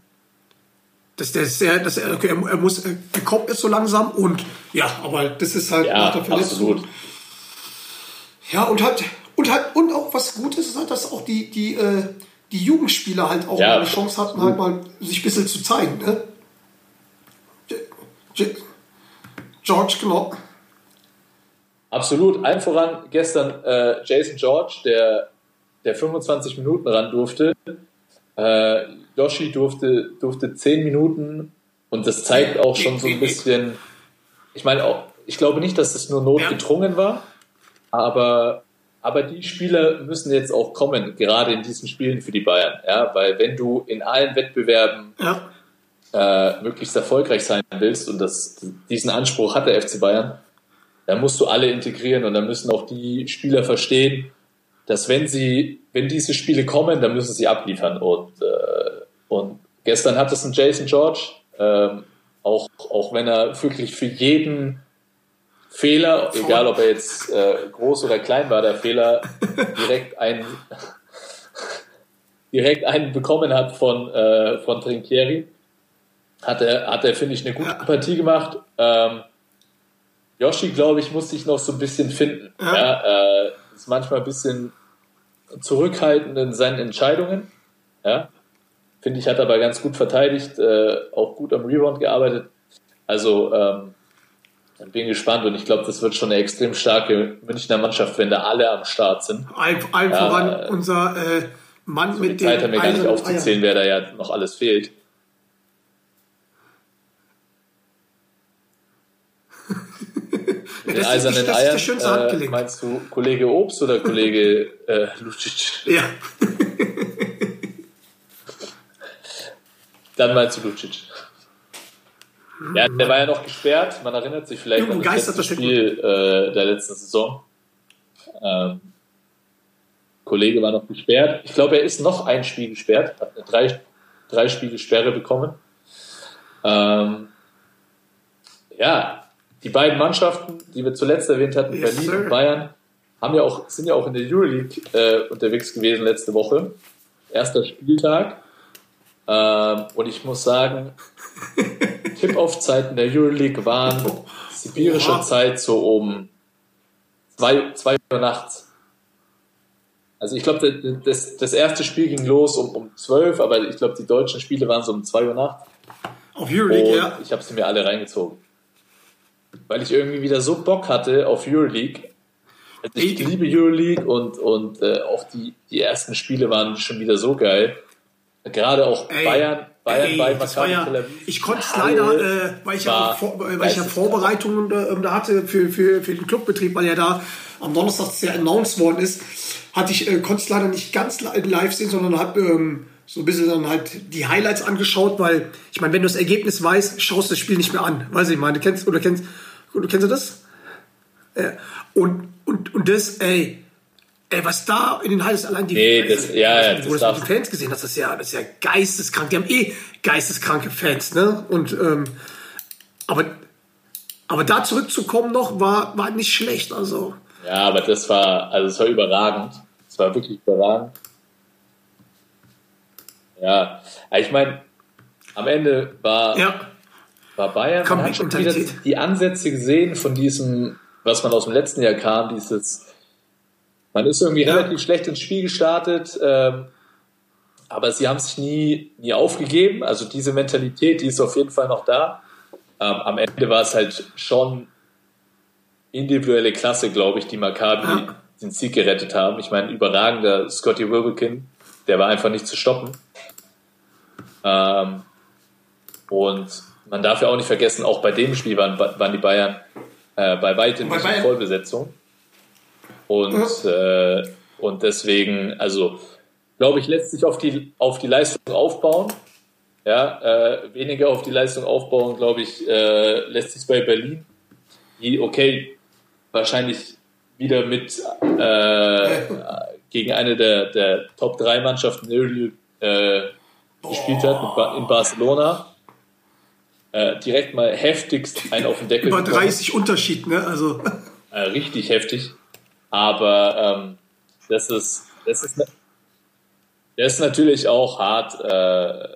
dass der sehr, dass er, okay, er, er muss, er kommt jetzt so langsam und ja, aber das ist halt ja, nach der Verletzung. absolut. Ja, und hat, und hat, und auch was Gutes ist halt, dass auch die, die, äh, die Jugendspieler halt auch Ja, eine Chance hatten, halt mal sich ein bisschen zu zeigen, ne? George, genau. Absolut. Allen voran gestern äh, Jason George, der, der 25 Minuten ran durfte. Äh, Yoshi durfte, durfte 10 Minuten und das zeigt auch schon so ein bisschen, ich meine, auch, ich glaube nicht, dass es nur notgedrungen war, aber, aber die Spieler müssen jetzt auch kommen, gerade in diesen Spielen für die Bayern. Ja, weil wenn du in allen Wettbewerben Ja. äh, möglichst erfolgreich sein willst und das, diesen Anspruch hat der FC Bayern, dann musst du alle integrieren und dann müssen auch die Spieler verstehen, dass wenn sie, wenn diese Spiele kommen, dann müssen sie abliefern und, äh, und gestern hat es ein Jason George, ähm, auch, auch wenn er wirklich für jeden Fehler, egal ob er jetzt äh, groß oder klein war, der Fehler direkt einen direkt einen bekommen hat von, äh, von Trinkieri hat er, hat er finde ich, eine gute Partie gemacht. Ähm, Yoshi, glaube ich, muss sich noch so ein bisschen finden. Ja. äh, ist manchmal ein bisschen zurückhaltend in seinen Entscheidungen. Ja. Finde ich, hat aber ganz gut verteidigt, äh, auch gut am Rebound gearbeitet. Also ähm, bin gespannt und ich glaube, das wird schon eine extrem starke Münchner Mannschaft, wenn da alle am Start sind. Allen, Ja, voran äh, unser äh, Mann Die mit Zeit haben wir gar nicht aufzuzählen, wer da ja noch alles fehlt. Ja, Den das, ist, eisernen das ist der Eiern, schönste äh, Handgelenk. meinst du Kollege Obst oder Kollege äh, Lucic? ja. Dann meinst du Lucic. Ja, der war ja noch gesperrt. Man erinnert sich vielleicht Irgendwo an das letzte Spiel äh, der letzten Saison. Ähm, Kollege war noch gesperrt. Ich glaube, er ist noch ein Spiel gesperrt, hat eine drei, drei Spiele Sperre bekommen. Ähm, ja, die beiden Mannschaften, die wir zuletzt erwähnt hatten, Yes, Berlin sir. und Bayern, haben ja auch, sind ja auch in der Euroleague äh, unterwegs gewesen letzte Woche. Erster Spieltag. Ähm, und ich muss sagen, Tip-Off-Zeiten der Euroleague waren sibirischer Oha. Zeit so um zwei, zwei Uhr nachts. Also ich glaube, das, das erste Spiel ging los um, um 12, aber ich glaube, die deutschen Spiele waren so um 2 Uhr nachts. Auf Euroleague, Und ja. ich habe sie mir alle reingezogen. Weil ich irgendwie wieder so Bock hatte auf Euroleague. Also ich liebe Euroleague und, und äh, auch die, die ersten Spiele waren schon wieder so geil. Gerade auch Ey, Bayern, Bayern ey, bei Maccabi ja, Tel Aviv. ich konnte es leider, äh, weil ich ja, vor, weil ich ja. Vorbereitungen äh, da hatte für, für, für den Clubbetrieb, weil ja da am Donnerstag ja announced worden ist, hatte ich, äh, konnte es leider nicht ganz li- live sehen, sondern habe ähm, so ein bisschen dann halt die Highlights angeschaut, weil ich meine, wenn du das Ergebnis weißt, schaust du das Spiel nicht mehr an. Weiß ich meine, du kennst oder kennst, du kennst du das? Äh, und, und, und das, ey, ey, was da in den Highlights allein die, Nee, das- ja, ja, wo das das mit darf- den Fans gesehen hast, das ist ja, das ist ja geisteskrank. Die haben eh geisteskranke Fans, ne? Und ähm, aber, aber da zurückzukommen noch war, war nicht schlecht. Also Ja, aber das war, also es war überragend. Es war wirklich überragend. Ja, ich meine, am Ende war, Ja, war Bayern, man hat schon wieder die Ansätze gesehen von diesem, was man aus dem letzten Jahr kam, dieses, man ist irgendwie Ja. relativ schlecht ins Spiel gestartet, ähm, aber sie haben sich nie, nie aufgegeben. Also diese Mentalität, die ist auf jeden Fall noch da. Ähm, am Ende war es halt schon individuelle Klasse, glaube ich, die Maccabi Ja. den Sieg gerettet haben. Ich meine, überragender Scotty Wilbekin, der war einfach nicht zu stoppen. Ähm, und man darf ja auch nicht vergessen, auch bei dem Spiel waren, waren die Bayern äh, bei weitem nicht in. Vollbesetzung. Und, äh, und deswegen, also glaube ich, lässt sich auf die, auf die Leistung aufbauen. Ja, äh, weniger auf die Leistung aufbauen, glaube ich, äh, lässt sich bei Berlin, die, okay, wahrscheinlich wieder mit äh, gegen eine der, der Top 3 Mannschaften irgendwie, äh, gespielt hat in Barcelona. Äh, direkt mal heftigst einen auf den Deckel über bekommen. 30 Unterschied, ne? Also, Äh, richtig heftig. Aber ähm, das ist, das ist, das ist natürlich auch hart äh,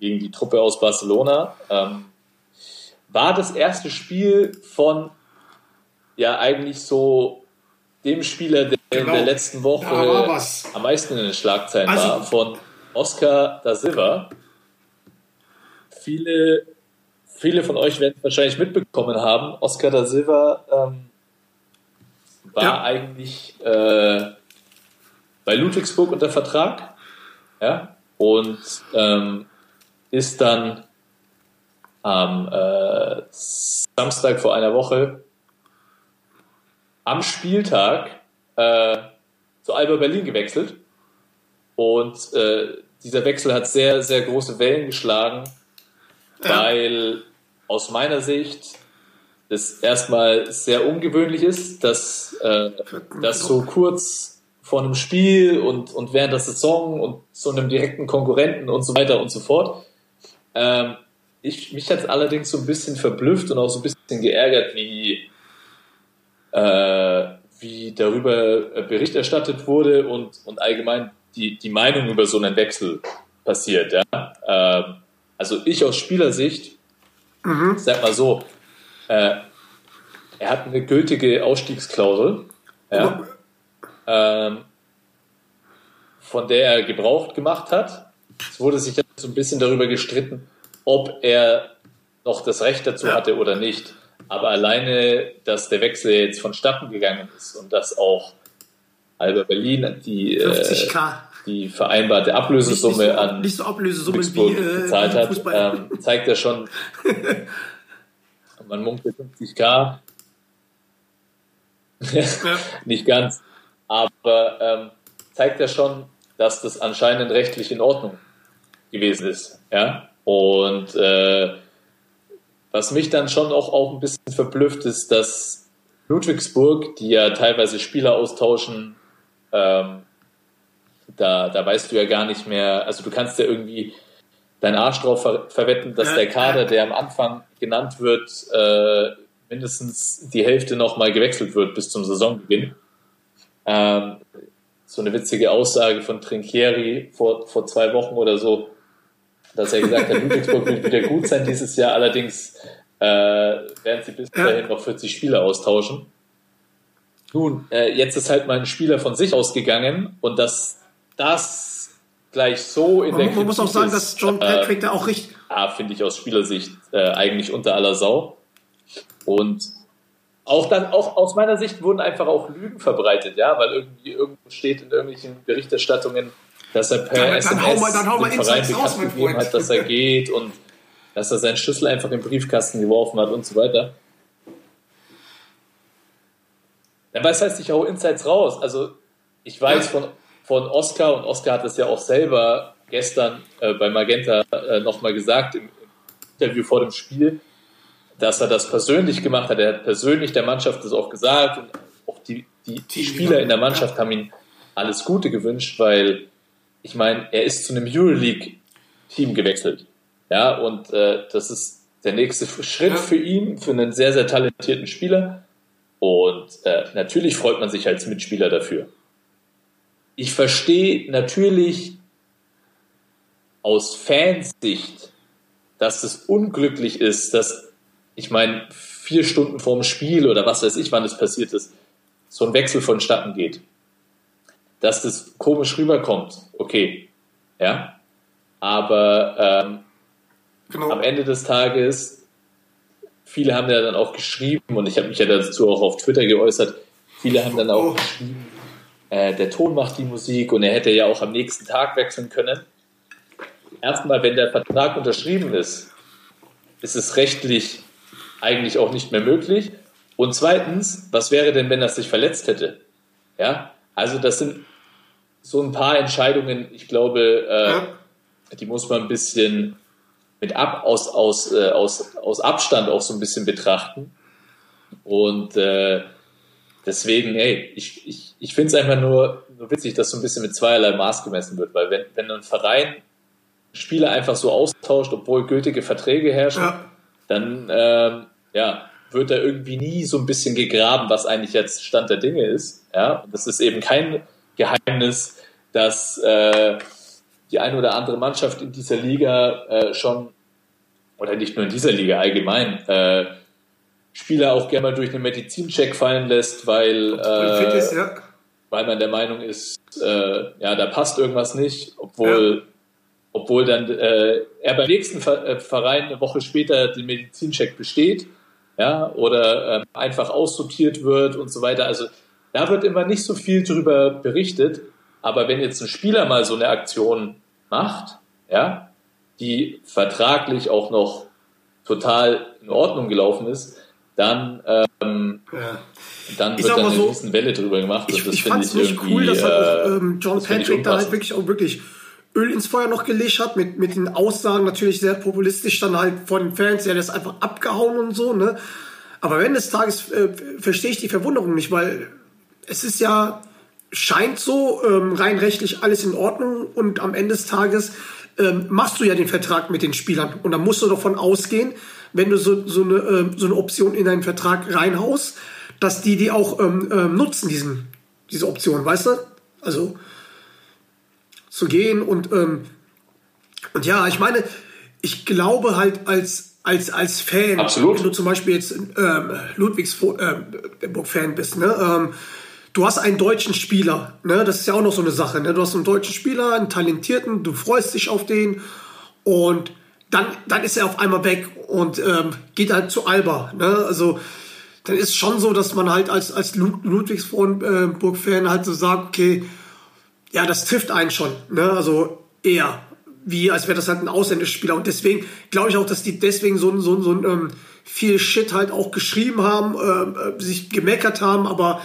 gegen die Truppe aus Barcelona. Ähm, war das erste Spiel von ja eigentlich so dem Spieler, der in Genau. der letzten Woche am meisten in den Schlagzeilen Also- war, von Oscar da Silva. Viele, viele von euch werden es wahrscheinlich mitbekommen haben. Oscar da Silva ähm, war Ja. eigentlich äh, bei Ludwigsburg unter Vertrag. Ja, und ähm, ist dann am äh, Samstag vor einer Woche am Spieltag äh, zu Alba Berlin gewechselt. Und äh, dieser Wechsel hat sehr, sehr große Wellen geschlagen, weil aus meiner Sicht es erstmal sehr ungewöhnlich ist, dass, äh, dass so kurz vor einem Spiel und, und während der Saison und zu einem direkten Konkurrenten und so weiter und so fort. Ähm, ich, mich hat es allerdings so ein bisschen verblüfft und auch so ein bisschen geärgert, wie, äh, wie darüber Bericht erstattet wurde und, und allgemein die, die Meinung über so einen Wechsel passiert. Ja? Ähm, also ich aus Spielersicht, ich sag mal so, äh, er hat eine gültige Ausstiegsklausel, ja, ähm, von der er Gebrauch gemacht hat. Es wurde sich so ein bisschen darüber gestritten, ob er noch das Recht dazu hatte oder nicht. Aber alleine, dass der Wechsel jetzt vonstatten gegangen ist und dass auch Alba Berlin die, äh, 50k. die vereinbarte Nicht, nicht, Ablösesumme so, an nicht so Ablösesummen wie äh, gezahlt im hat, ähm, zeigt ja schon, man munkelt 50k. Nicht ganz. Aber ähm, zeigt ja schon, dass das anscheinend rechtlich in Ordnung gewesen ist. Ja? Und äh, was mich dann schon auch, auch ein bisschen verblüfft, ist, dass Ludwigsburg, die ja teilweise Spieler austauschen, ähm, da, da weißt du ja gar nicht mehr, also du kannst ja irgendwie deinen Arsch drauf ver verwetten, dass Ja, der Kader, der am Anfang genannt wird, äh, mindestens die Hälfte nochmal gewechselt wird bis zum Saisonbeginn. Ähm, so eine witzige Aussage von Trinchieri vor, vor zwei Wochen oder so, dass er gesagt hat, Ludwigsburg wird wieder gut sein dieses Jahr, allerdings äh, werden sie bis Ja. dahin noch 40 Spieler austauschen. Nun, äh, jetzt ist halt mal ein Spieler von sich ausgegangen und dass das gleich so in der Man, man muss auch Kritik sagen, ist, dass John äh, Patrick da auch richtig. Ah, finde ich aus Spielersicht äh, eigentlich unter aller Sau. Und auch dann, auch aus meiner Sicht wurden einfach auch Lügen verbreitet, ja, weil irgendwie irgendwo steht in irgendwelchen Berichterstattungen, dass er per Dann- dann SMS hau mal- dann hau mal dem Verein Insights raus, gegeben hat, dass er geht und dass er seinen Schlüssel einfach im Briefkasten geworfen hat und so weiter. Ja, was heißt, ich hau Insights raus? Also, ich weiß von, von Oscar und Oscar hat es ja auch selber gestern äh, bei Magenta äh, nochmal gesagt im, im Interview vor dem Spiel, dass er das persönlich gemacht hat. Er hat persönlich der Mannschaft das auch gesagt und auch die, die, die Spieler in der. Mannschaft haben ihm alles Gute gewünscht, weil ich meine, er ist zu einem Euroleague-Team gewechselt. Ja, und äh, das ist der nächste Schritt für ihn, für einen sehr, sehr talentierten Spieler. Und äh, natürlich freut man sich als Mitspieler dafür. Ich verstehe natürlich aus Fansicht, dass es unglücklich ist, dass, ich meine, vier Stunden vorm Spiel oder was weiß ich, wann es passiert ist, so ein Wechsel vonstatten geht. Dass das komisch rüberkommt, okay. Ja. Aber ähm, Genau. am Ende des Tages, viele haben ja dann auch geschrieben, und ich habe mich ja dazu auch auf Twitter geäußert, viele haben dann auch Oh. geschrieben, äh, der Ton macht die Musik und er hätte ja auch am nächsten Tag wechseln können. Erstmal, wenn der Vertrag unterschrieben ist, ist es rechtlich eigentlich auch nicht mehr möglich. Und zweitens, was wäre denn, wenn er sich verletzt hätte? Ja, also das sind so ein paar Entscheidungen, ich glaube, äh, die muss man ein bisschen mit ab, aus, aus, äh, aus, aus Abstand auch so ein bisschen betrachten. Und äh, deswegen, ey, ich, ich, ich finde es einfach nur, nur witzig, dass so ein bisschen mit zweierlei Maß gemessen wird, weil wenn, wenn ein Verein Spieler einfach so austauscht, obwohl gültige Verträge herrschen, Ja. dann ähm, ja, wird da irgendwie nie so ein bisschen gegraben, was eigentlich jetzt Stand der Dinge ist. Ja, und das ist eben kein Geheimnis, dass äh, die eine oder andere Mannschaft in dieser Liga äh, schon, oder nicht nur in dieser Liga allgemein, äh, Spieler auch gerne mal durch einen Medizincheck fallen lässt, weil, äh, ist, ja. weil man der Meinung ist, äh, ja, da passt irgendwas nicht, obwohl, obwohl dann äh, er beim nächsten äh, Verein eine Woche später den Medizincheck besteht, ja, oder äh, einfach aussortiert wird und so weiter. Also da wird immer nicht so viel drüber berichtet, aber wenn jetzt ein Spieler mal so eine Aktion macht, ja, die vertraglich auch noch total in Ordnung gelaufen ist, dann, ähm, ja. dann wird dann eine so, riesen Welle drüber gemacht. Ich, das ich fand es nicht cool, dass halt auch äh, ähm, John Patrick da halt wirklich auch wirklich Öl ins Feuer noch gelegt hat, mit, mit den Aussagen natürlich sehr populistisch dann halt von den Fans, ja, der ist einfach abgehauen und so, ne? Aber am Ende des Tages äh, verstehe ich die Verwunderung nicht, weil es ist ja, scheint so, ähm, rein rechtlich alles in Ordnung und am Ende des Tages ähm, machst du ja den Vertrag mit den Spielern und dann musst du davon ausgehen, wenn du so, so, eine, ähm, so eine Option in deinen Vertrag reinhaust, dass die die auch ähm, ähm, nutzen, diesen, diese Option, weißt du? Also zu gehen und ähm, und ja, ich meine, ich glaube halt als als als Fan, Absolut. wenn du zum Beispiel jetzt ähm, Ludwigsburg-Fan bist, ne? Ähm, du hast einen deutschen Spieler, ne? Das ist ja auch noch so eine Sache, ne? Du hast einen deutschen Spieler, einen talentierten, du freust dich auf den und dann dann ist er auf einmal weg und ähm, geht halt zu Alba, ne? Also dann ist schon so, dass man halt als als Lud- Ludwigsburg-Fan halt so sagt, okay, ja, das trifft einen schon, ne? Also eher wie als wäre das halt ein ausländischer Spieler und deswegen glaube ich auch, dass die deswegen so so so ähm, viel Shit halt auch geschrieben haben, ähm, äh, sich gemeckert haben, aber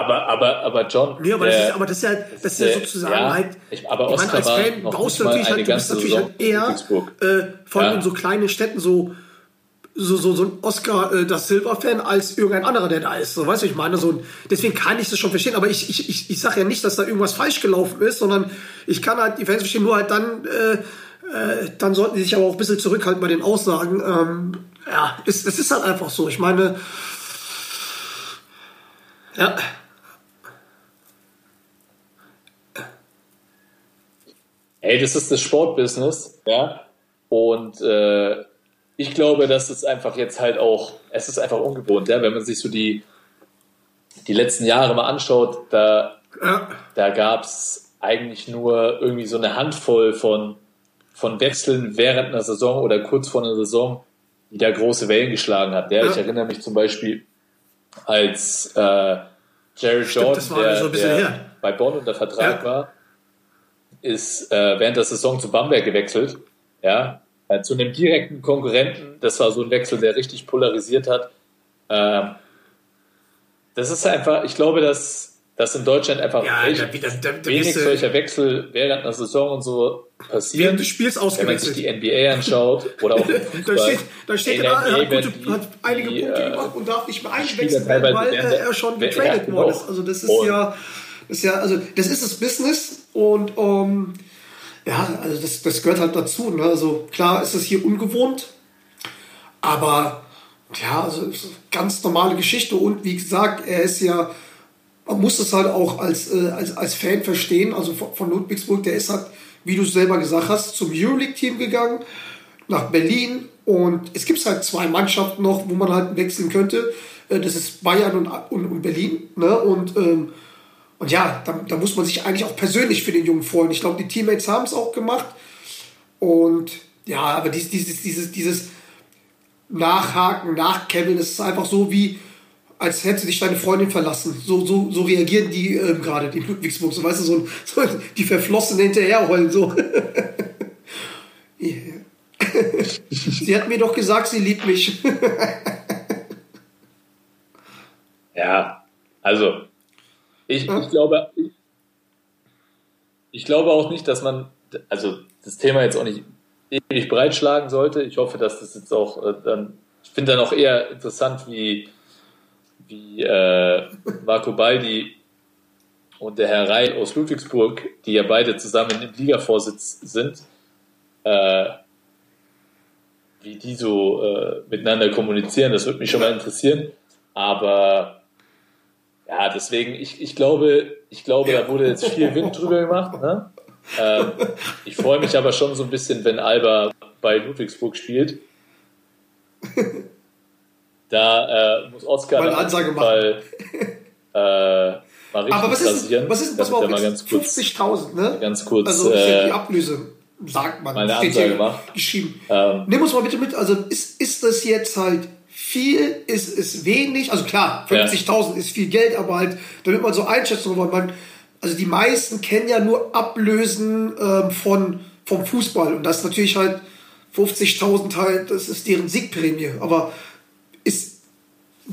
Aber, aber, aber John. Nee, aber, das der- ist, aber das ist ja, das ist ja sozusagen ja, halt. ich- aber ich meine, als Fan brauchst du natürlich halt, du bist natürlich halt eher, äh, vor allem Ja. in so kleinen Städten so, so, so, so ein Oscar äh, das Silver-Fan als irgendein anderer, der da ist. So, weißt du, ich meine, so deswegen kann ich das schon verstehen, aber ich, ich, ich, ich sage ja nicht, dass da irgendwas falsch gelaufen ist, sondern ich kann halt die Fans verstehen, nur halt dann, äh, äh, dann sollten die sich aber auch ein bisschen zurückhalten bei den Aussagen. Ähm, ja, es, es ist halt einfach so. Ich meine, ja. Ey, das ist das Sportbusiness, ja. Und äh, ich glaube, dass es einfach jetzt halt auch, es ist einfach ungewohnt, ja, wenn man sich so die, die letzten Jahre mal anschaut, da, da gab es eigentlich nur irgendwie so eine Handvoll von, von Wechseln während einer Saison oder kurz vor einer Saison, die da große Wellen geschlagen hat. Ja. Ich erinnere mich zum Beispiel, als äh, Jerry Jordan, das war der, so der bei Bonn unter Vertrag Ja. war, ist äh, während der Saison zu Bamberg gewechselt. Ja, äh, zu einem direkten Konkurrenten. Das war so ein Wechsel, der richtig polarisiert hat. Ähm, das ist einfach, ich glaube, dass, dass in Deutschland einfach Ja, echt da- da- da- da wenig solcher Wechsel während einer Saison und so passieren. Während des Spiels Wenn man sich ausgewechselt. die NBA anschaut oder auch im Da Fußball. steht, da steht er, der hat, gute, die- hat einige die, Punkte äh, gemacht und darf nicht mehr teilweise weil werden äh, da- er schon getradet worden ist. Also das ist Und- ja, ist ja, also das ist das Business und ähm, ja, also das, das gehört halt dazu. Ne? Also klar ist es hier ungewohnt, aber ja, also es ganz normale Geschichte und wie gesagt, er ist ja man muss das halt auch als, äh, als, als Fan verstehen. Also von, von Ludwigsburg, der ist halt, wie du selber gesagt hast, zum Euroleague-Team gegangen, nach Berlin. Und es gibt halt zwei Mannschaften noch, wo man halt wechseln könnte. Äh, das ist Bayern und, und, und Berlin. Ne? Und, ähm, und ja, da, da muss man sich eigentlich auch persönlich für den Jungen freuen. Ich glaube, die Teammates haben es auch gemacht. Und ja, aber dieses, dieses, dieses, dieses Nachhaken, Nachkebbeln, das ist einfach so wie, als hätte dich deine Freundin verlassen. So, so, so reagieren die ähm, gerade, die Ludwigsburg. So, weißt du, so, so die Verflossenen hinterherrollen. So. sie hat mir doch gesagt, sie liebt mich. ja, also ich, ich glaube, ich, ich glaube auch nicht, dass man, also das Thema jetzt auch nicht ewig breitschlagen sollte. Ich hoffe, dass das jetzt auch äh, dann, ich finde dann auch eher interessant, wie, wie äh, Marco Baldi und der Herr Reil aus Ludwigsburg, die ja beide zusammen im Ligavorsitz sind, äh, wie die so äh, miteinander kommunizieren. Das würde mich schon mal interessieren. Aber ja, deswegen, ich, ich glaube, ich glaube, da wurde jetzt viel Wind drüber gemacht. Ne? Ähm, ich freue mich aber schon so ein bisschen, wenn Alba bei Ludwigsburg spielt. Da äh, muss Oscar Mal eine Ansage Fall, äh, mal richtig Aber was ist, rasieren. was ist, was war er mal ganz kurz, 50.000, ne? ganz kurz Also ist ja die äh, Ablöse, sagt man. meine Ansage macht. Geschrieben. Ähm, Nimm uns mal bitte mit, also ist, ist das jetzt halt viel, ist es wenig? Also klar, 50.000 ist viel Geld, aber halt, damit man so einschätzen kann, man, also die meisten kennen ja nur Ablösen ähm, von, vom Fußball. Und das ist natürlich halt 50.000 halt, das ist deren Siegprämie, aber ist,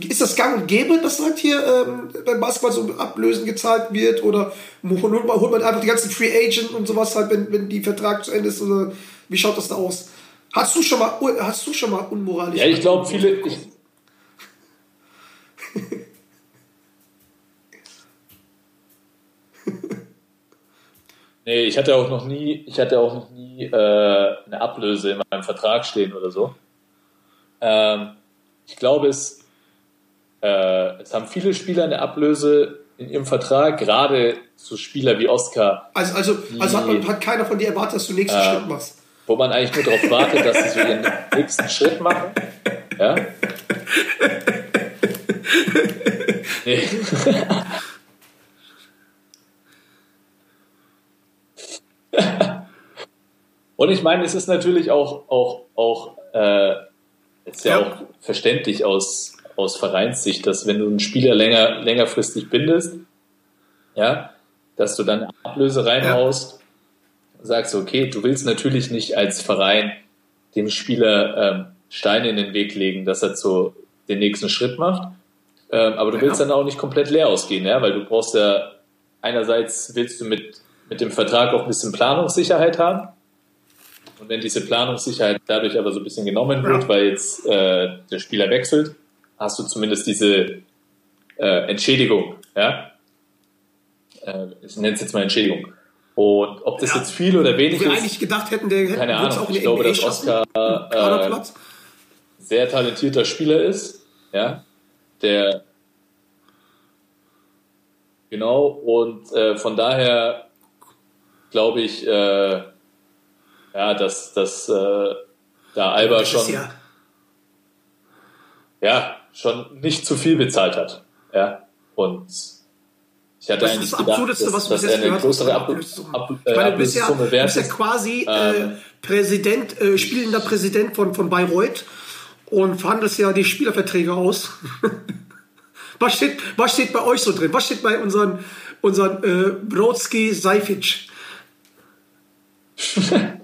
ist das gang und gäbe, dass halt hier ähm, beim Basketball so Ablösen gezahlt wird? Oder holt man, holt man einfach die ganzen Free Agent und sowas halt, wenn, wenn die Vertrag zu Ende ist? Oder wie schaut das da aus? Hast du schon mal, hast du schon mal unmoralisch? ja, ich glaube, viele. Ich, nee, ich hatte auch noch nie, ich hatte auch noch nie äh, eine Ablöse in meinem Vertrag stehen oder so. Ähm, ich glaube, es, äh, es haben viele Spieler eine Ablöse in ihrem Vertrag, gerade so Spieler wie Oscar, Also, also, also hat, man, hat keiner von dir erwartet, dass du nächsten Ähm, Schritt machst. Wo man eigentlich nur darauf wartet, dass sie so ihren nächsten Schritt machen. Ja? Nee. Und ich meine, es ist natürlich auch, auch, auch, äh, ist ja, Ja. auch verständlich aus, aus Vereinssicht, dass wenn du einen Spieler länger, längerfristig bindest, ja, dass du dann Ablöse reinhaust, sagst, okay, du willst natürlich nicht als Verein dem Spieler ähm, Steine in den Weg legen, dass er zu den nächsten Schritt macht. Ähm, aber du willst dann auch nicht komplett leer ausgehen, ja, weil du brauchst ja einerseits willst du mit, mit dem Vertrag auch ein bisschen Planungssicherheit haben. Und wenn diese Planungssicherheit dadurch aber so ein bisschen genommen wird, weil jetzt äh, der Spieler wechselt, hast du zumindest diese äh, Entschädigung, ja. Äh, ich nenne es jetzt mal Entschädigung. Und ob das Ja. jetzt viel oder wenig wir ist, eigentlich gedacht hätten, der hätte keine Ahnung. auch Ich glaube, NBA dass Oscar äh, sehr talentierter Spieler ist, ja, der genau und äh, von daher glaube ich, äh, ja, dass, dass äh, da Alba Das schon, ja, ja, schon nicht zu viel bezahlt hat, ja, und ich hatte Das eigentlich ist das gedacht, Absurdeste, dass, was dass bis jetzt gehört größere Ab. Ab Ich äh, meine, du bist ja, bist quasi Ähm. äh, Präsident, äh, spielender Präsident von, von Bayreuth und verhandelst ja die Spielerverträge aus. was, steht, was steht bei euch so drin? Was steht bei unseren, unseren äh, Brodsky Seific?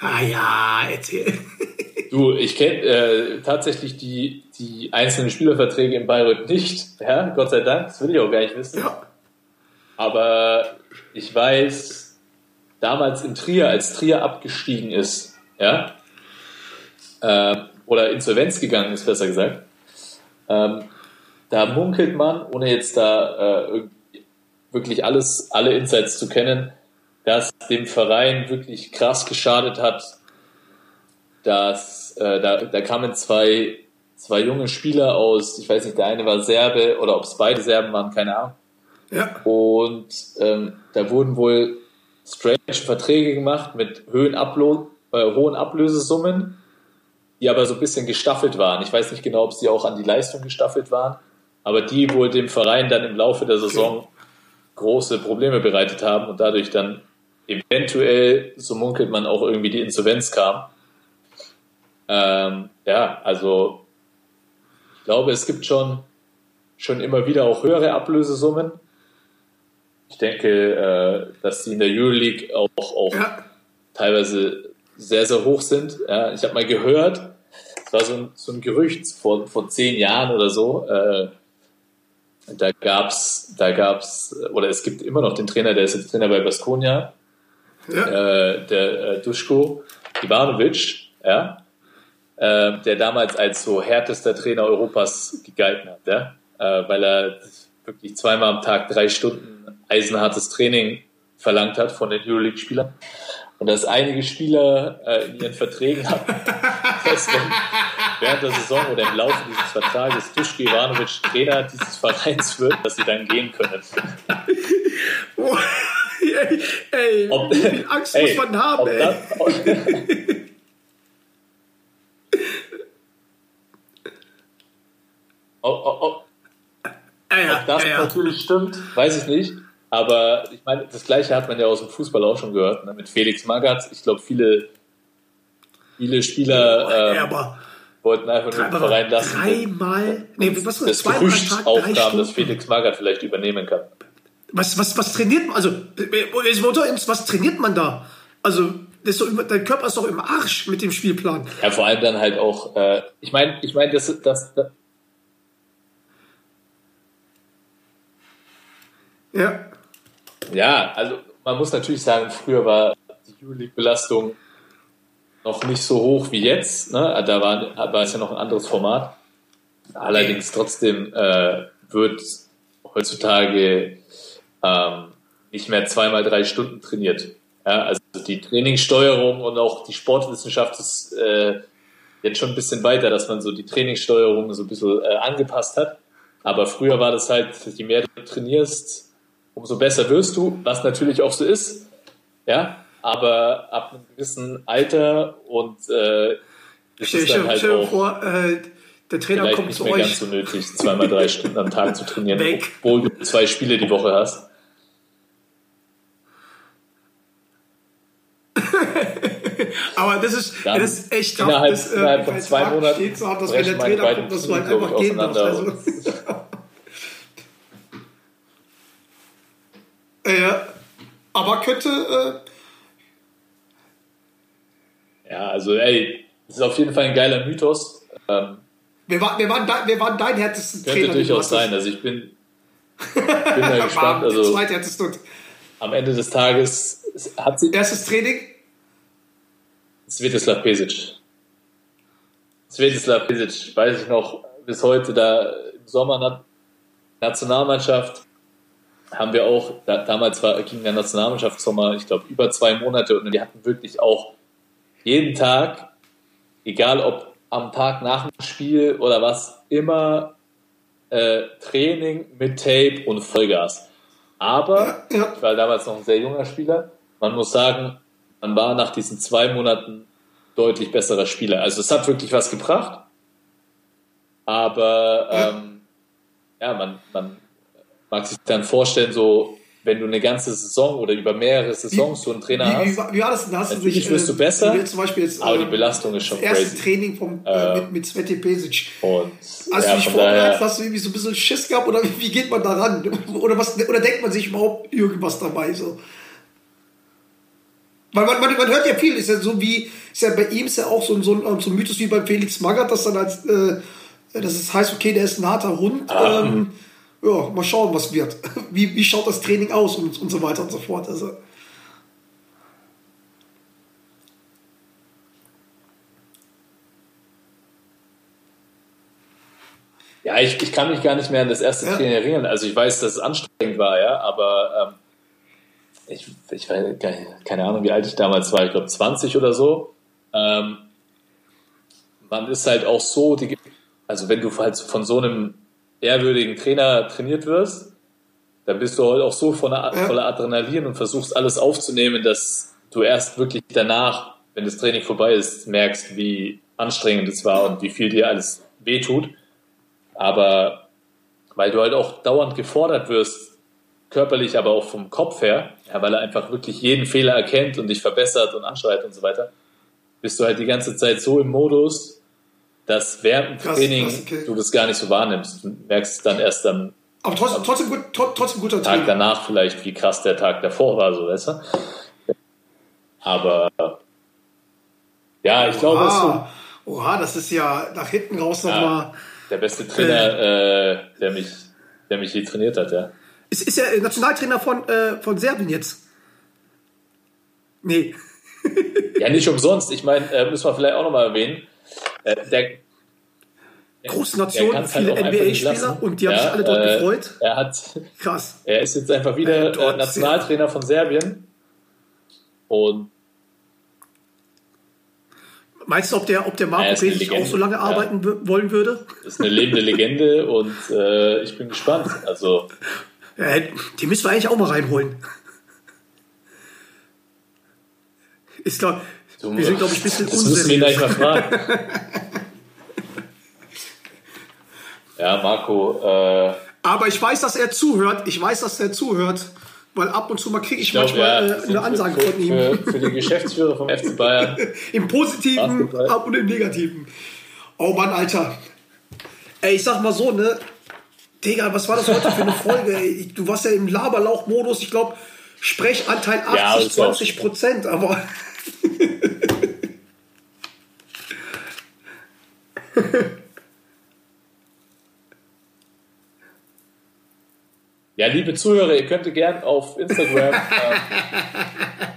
ah ja, erzähl. Du, ich kenne äh, tatsächlich die, die einzelnen Spielerverträge in Bayreuth nicht, ja, Gott sei Dank, das will ich auch gar nicht wissen. ja. Aber ich weiß, damals in Trier, als Trier abgestiegen ist, ja, äh, oder Insolvenz gegangen ist, besser gesagt, ähm, da munkelt man, ohne jetzt da äh, wirklich alles, alle Insights zu kennen, dass dem Verein wirklich krass geschadet hat, dass äh, da, da kamen zwei zwei junge Spieler aus, ich weiß nicht, der eine war Serbe oder ob es beide Serben waren, keine Ahnung. Ja. Und ähm, da wurden wohl strange Verträge gemacht mit hohen, Ablo äh, hohen Ablösesummen, die aber so ein bisschen gestaffelt waren. Ich weiß nicht genau, ob sie auch an die Leistung gestaffelt waren, aber die wohl dem Verein dann im Laufe der Saison große Probleme bereitet haben und dadurch dann eventuell, so munkelt man, auch irgendwie die Insolvenz kam. Ähm, ja, also ich glaube, es gibt schon, schon immer wieder auch höhere Ablösesummen. Ich denke, äh, dass die in der Euroleague auch, auch Ja. teilweise sehr, sehr hoch sind. Ja, ich habe mal gehört, es war so ein, so ein Gerücht vor, vor zehn Jahren oder so, äh, da gab's, da gab's, oder es gibt immer noch den Trainer, der ist jetzt Trainer bei Baskonia, Ja. äh, der äh, Duschko Ivanovic, ja, äh, der damals als so härtester Trainer Europas gegalten hat, ja, äh, weil er wirklich zweimal am Tag drei Stunden eisenhartes Training verlangt hat von den Euroleague-Spielern. Und dass einige Spieler äh, in ihren Verträgen haben, dass wenn während der Saison oder im Laufe dieses Vertrages Duschko Ivanovic Trainer dieses Vereins wird, dass sie dann gehen können. Ey, ey, Ob- wie viel Angst Ey, muss man haben, ey. das- ob- Ob, ob, Ja, ja, ob das ja, ja. natürlich stimmt, weiß ich nicht. Aber ich meine, das Gleiche hat man ja aus dem Fußball auch schon gehört, ne? mit Felix Magath. Ich glaube, viele, viele Spieler ähm, wollten einfach nur den Verein lassen. dreimal, nee, was das Gerücht aufkam, dass? Felix Magath vielleicht übernehmen kann. Was, was, was trainiert man? Also, äh, was trainiert man da? Also, das doch dein Körper ist doch im Arsch mit dem Spielplan. Ja, vor allem dann halt auch, äh, ich meine, ich meine, das, das, das, Ja. Ja, also man muss natürlich sagen, früher war die Euroleague-Belastung noch nicht so hoch wie jetzt. Ne? Da war, war es ja noch ein anderes Format. Allerdings trotzdem äh, wird heutzutage ähm, nicht mehr zweimal drei Stunden trainiert. Ja, also die Trainingssteuerung und auch die Sportwissenschaft ist äh, jetzt schon ein bisschen weiter, dass man so die Trainingssteuerung so ein bisschen äh, angepasst hat. Aber früher war das halt, je mehr du trainierst, umso besser wirst du, was natürlich auch so ist. Ja, aber ab einem gewissen Alter und äh, ist Stell, es dann stell, halt dir auch vor, äh, der Trainer kommt nicht zu mehr euch. ganz so nötig, zweimal drei Stunden am Tag zu trainieren, obwohl du zwei Spiele die Woche hast. Aber das ist, das ist echt innerhalb- das, äh, innerhalb von zwei Monaten steht so, dass wenn der Trainer kommt, dass du halt einfach ich, gehen darfst. Also, ja. Aber könnte, äh, Ja, also ey, das ist auf jeden Fall ein geiler Mythos. Ähm, wer, war, wer, war dein, wer war dein härtester könnte Trainer? du durchaus sein. Also ich bin, bin mal gespannt. Also am Ende des Tages hat sie Erstes Training? Svetislav Pesic. Svetislav Pesic, weiß ich noch, bis heute da im Sommer Na Nationalmannschaft haben wir auch, da, damals war, ging der Nationalmannschaftssommer, ich glaube, über zwei Monate und die hatten wirklich auch jeden Tag, egal ob am Tag nach dem Spiel oder was, immer äh, Training mit Tape und Vollgas. Aber Ja. ich war damals noch ein sehr junger Spieler. Man muss sagen, man war nach diesen zwei Monaten deutlich besserer Spieler. Also es hat wirklich was gebracht. Aber ähm, ja, man, man mag sich dann vorstellen, so wenn du eine ganze Saison oder über mehrere Saisons so einen Trainer Wie, wie, hast, wie war das denn? Hast du dich, wirst du besser, wie jetzt zum Beispiel jetzt, aber äh, die Belastung ist schon das erste crazy. Training vom, äh, Äh, mit, mit Sveti Pesic. Und Hast ja, du dich vorbereitet? Hast du irgendwie so ein bisschen Schiss gehabt oder wie, wie geht man da ran? Oder, was, oder denkt man sich überhaupt irgendwas dabei? So? Weil man, man, man hört ja viel, ist ja so wie, ist ja bei ihm ist ja auch so ein, so ein, so ein Mythos wie bei Felix Magath, dass dann als, äh, dass es heißt, okay, der ist ein harter Hund. Ah. Ähm, ja, mal schauen, was wird. Wie, wie schaut das Training aus und, und so weiter und so fort. Also, ja, ich, ich kann mich gar nicht mehr an das erste Ja. Training erinnern. Also ich weiß, dass es anstrengend war, ja, aber ähm, ich, ich weiß gar nicht, keine Ahnung, wie alt ich damals war, ich glaube 20 oder so. Ähm, man ist halt auch so, die, also wenn du halt von so einem ehrwürdigen Trainer trainiert wirst, dann bist du halt auch so voller, voller Adrenalin und versuchst alles aufzunehmen, dass du erst wirklich danach, wenn das Training vorbei ist, merkst, wie anstrengend es war und wie viel dir alles wehtut. Aber weil du halt auch dauernd gefordert wirst, körperlich, aber auch vom Kopf her, ja, weil er einfach wirklich jeden Fehler erkennt und dich verbessert und anschreit und so weiter, bist du halt die ganze Zeit so im Modus, dass während dem Training krass, okay. du das gar nicht so wahrnimmst. Du merkst es dann erst am Aber trotzdem, trotzdem, gut, tro- trotzdem guter Tag Trainer. danach vielleicht, wie krass der Tag davor war, so weißt du. Aber ja, ich glaube, es ist so oha, das ist ja nach hinten raus Ja. nochmal. der beste Trainer, äh, der mich, der mich je trainiert hat, ja. Ist, ist er Nationaltrainer von, äh, von Serbien jetzt? Nee. Ja, nicht umsonst. Ich meine, äh, müssen wir vielleicht auch nochmal erwähnen. Äh, der, Große Nation, halt viele NBA-Spieler und die haben Ja, sich alle dort äh, gefreut. Er hat, Krass. er ist jetzt einfach wieder Äh, dort äh, Nationaltrainer von Serbien. Und Meinst du, ob der, ob der Marco Pesic auch so lange ja. arbeiten w- wollen würde? ist eine lebende Legende und äh, ich bin gespannt. Also, Ja, die müssen wir eigentlich auch mal reinholen. Ist glaub, du, wir sind, glaube ich, ein bisschen das müssen wir ihn gleich unseriös. mal fragen. ja, Marco, äh, Aber ich weiß, dass er zuhört. Ich weiß, dass er zuhört. Weil ab und zu mal kriege ich, ich glaube, manchmal ja, äh, eine Ansage von ihm. Für, für die Geschäftsführer vom FC Bayern. Im Positiven ab und im Negativen. Oh Mann, Alter. Ey, ich sag mal so, ne? Digga, was war das heute für eine Folge? Ey? Du warst ja im Laberlauch-Modus. Ich glaube, Sprechanteil 80, Ja, das ist auch 20 Prozent. Aber Ja, liebe Zuhörer, ihr könnt gern auf Instagram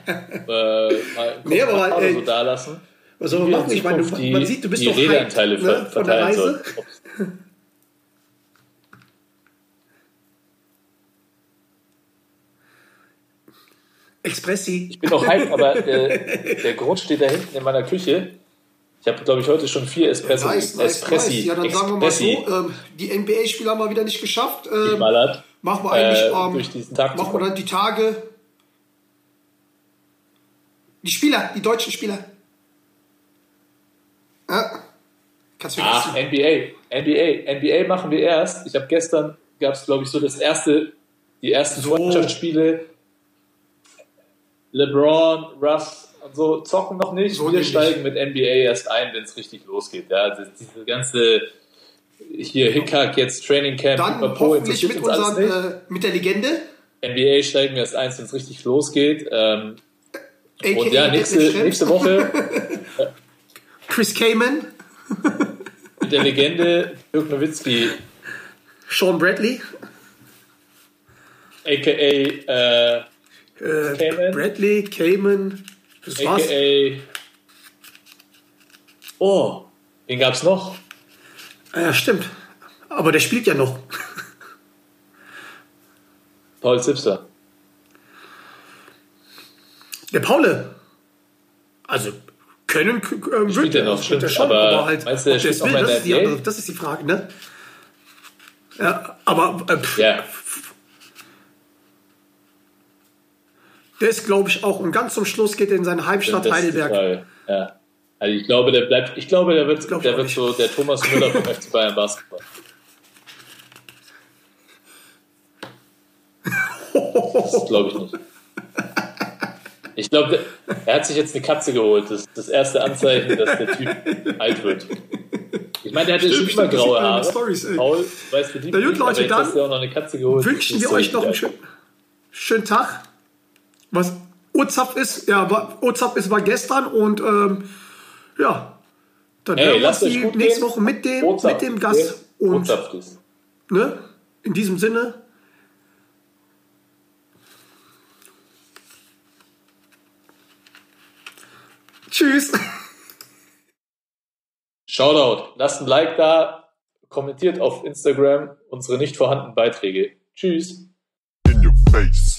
ähm, äh, mal Nee, aber, ey, so dalassen. was soll man machen? Ich meine, man sieht, du bist die doch Redeanteile hyped, ne, von der Reise. sollen. Expressi. Ich bin auch hyped, aber der, der Grund steht da hinten in meiner Küche. Ich habe, glaube ich, heute schon vier Espresso, Nice, nice, Espressi, nice. Ja, dann sagen wir mal so, Expressi ähm, die NBA-Spieler haben wir wieder nicht geschafft. Ähm, geballert. machen wir eigentlich äh, ähm, durch diesen Tag machen wir dann die Tage. Die Spieler, die deutschen Spieler. Ja. Kannst du Ach. NBA. NBA. NBA machen wir erst. Ich habe gestern, gab es, glaube ich, so das erste, die ersten So. Freundschaftsspiele. LeBron, Russ und so zocken noch nicht. So wir nämlich. steigen mit NBA erst ein, wenn es richtig losgeht. Ja, das, diese ganze hier Hickhack, jetzt Training Camp, Dann Pipapo, hoffentlich interessiert mit, unseren, nicht. äh, mit der Legende. NBA steigen wir erst eins, wenn es richtig losgeht. Ähm, und ja, nächste, nächste Woche Chris Kamen, mit der Legende Dirk Nowitzki, Sean Bradley, aka äh, äh, Kamen. Bradley, Kamen. Das war's. AKA. Oh, wen gab's noch? Ja, stimmt. Aber der spielt ja noch. Paul Zipser. Der Paule. Also können äh, Spielt wird er noch, wird stimmt, schon, aber aber halt, meinst du, der spielt will, mal das ist, die das ist die Frage, ne? Ja, aber äh, pff, Ja, der ist, glaube ich, auch und ganz zum Schluss geht er in seine Heimstadt das Heidelberg. Frage. Ja. Also ich glaube, der bleibt, ich glaube, der wird, der wird so der Thomas Müller vom FC Bayern Basketball. Das glaube ich nicht. Ich glaube, er hat sich jetzt eine Katze geholt. Das ist das erste Anzeichen, dass der Typ alt wird. Ich meine, der hatte schon Stimmt, immer graue Haare. Stories, ey. Paul, weißt du, die Na gut, Leute, dann hast du ja auch noch eine Katze geholt. Wünschen wir euch noch einen schönen, schönen Tag. Was Urzapf ist, ja, Urzapf ist war gestern und ähm, ja, dann Ey, hören wir uns die nächste gehen. Woche mit dem, mit dem Gast. okay? Und ist. ne, in diesem Sinne, tschüss. Shoutout. Lasst ein Like da, kommentiert auf Instagram unsere nicht vorhandenen Beiträge. Tschüss. In your face.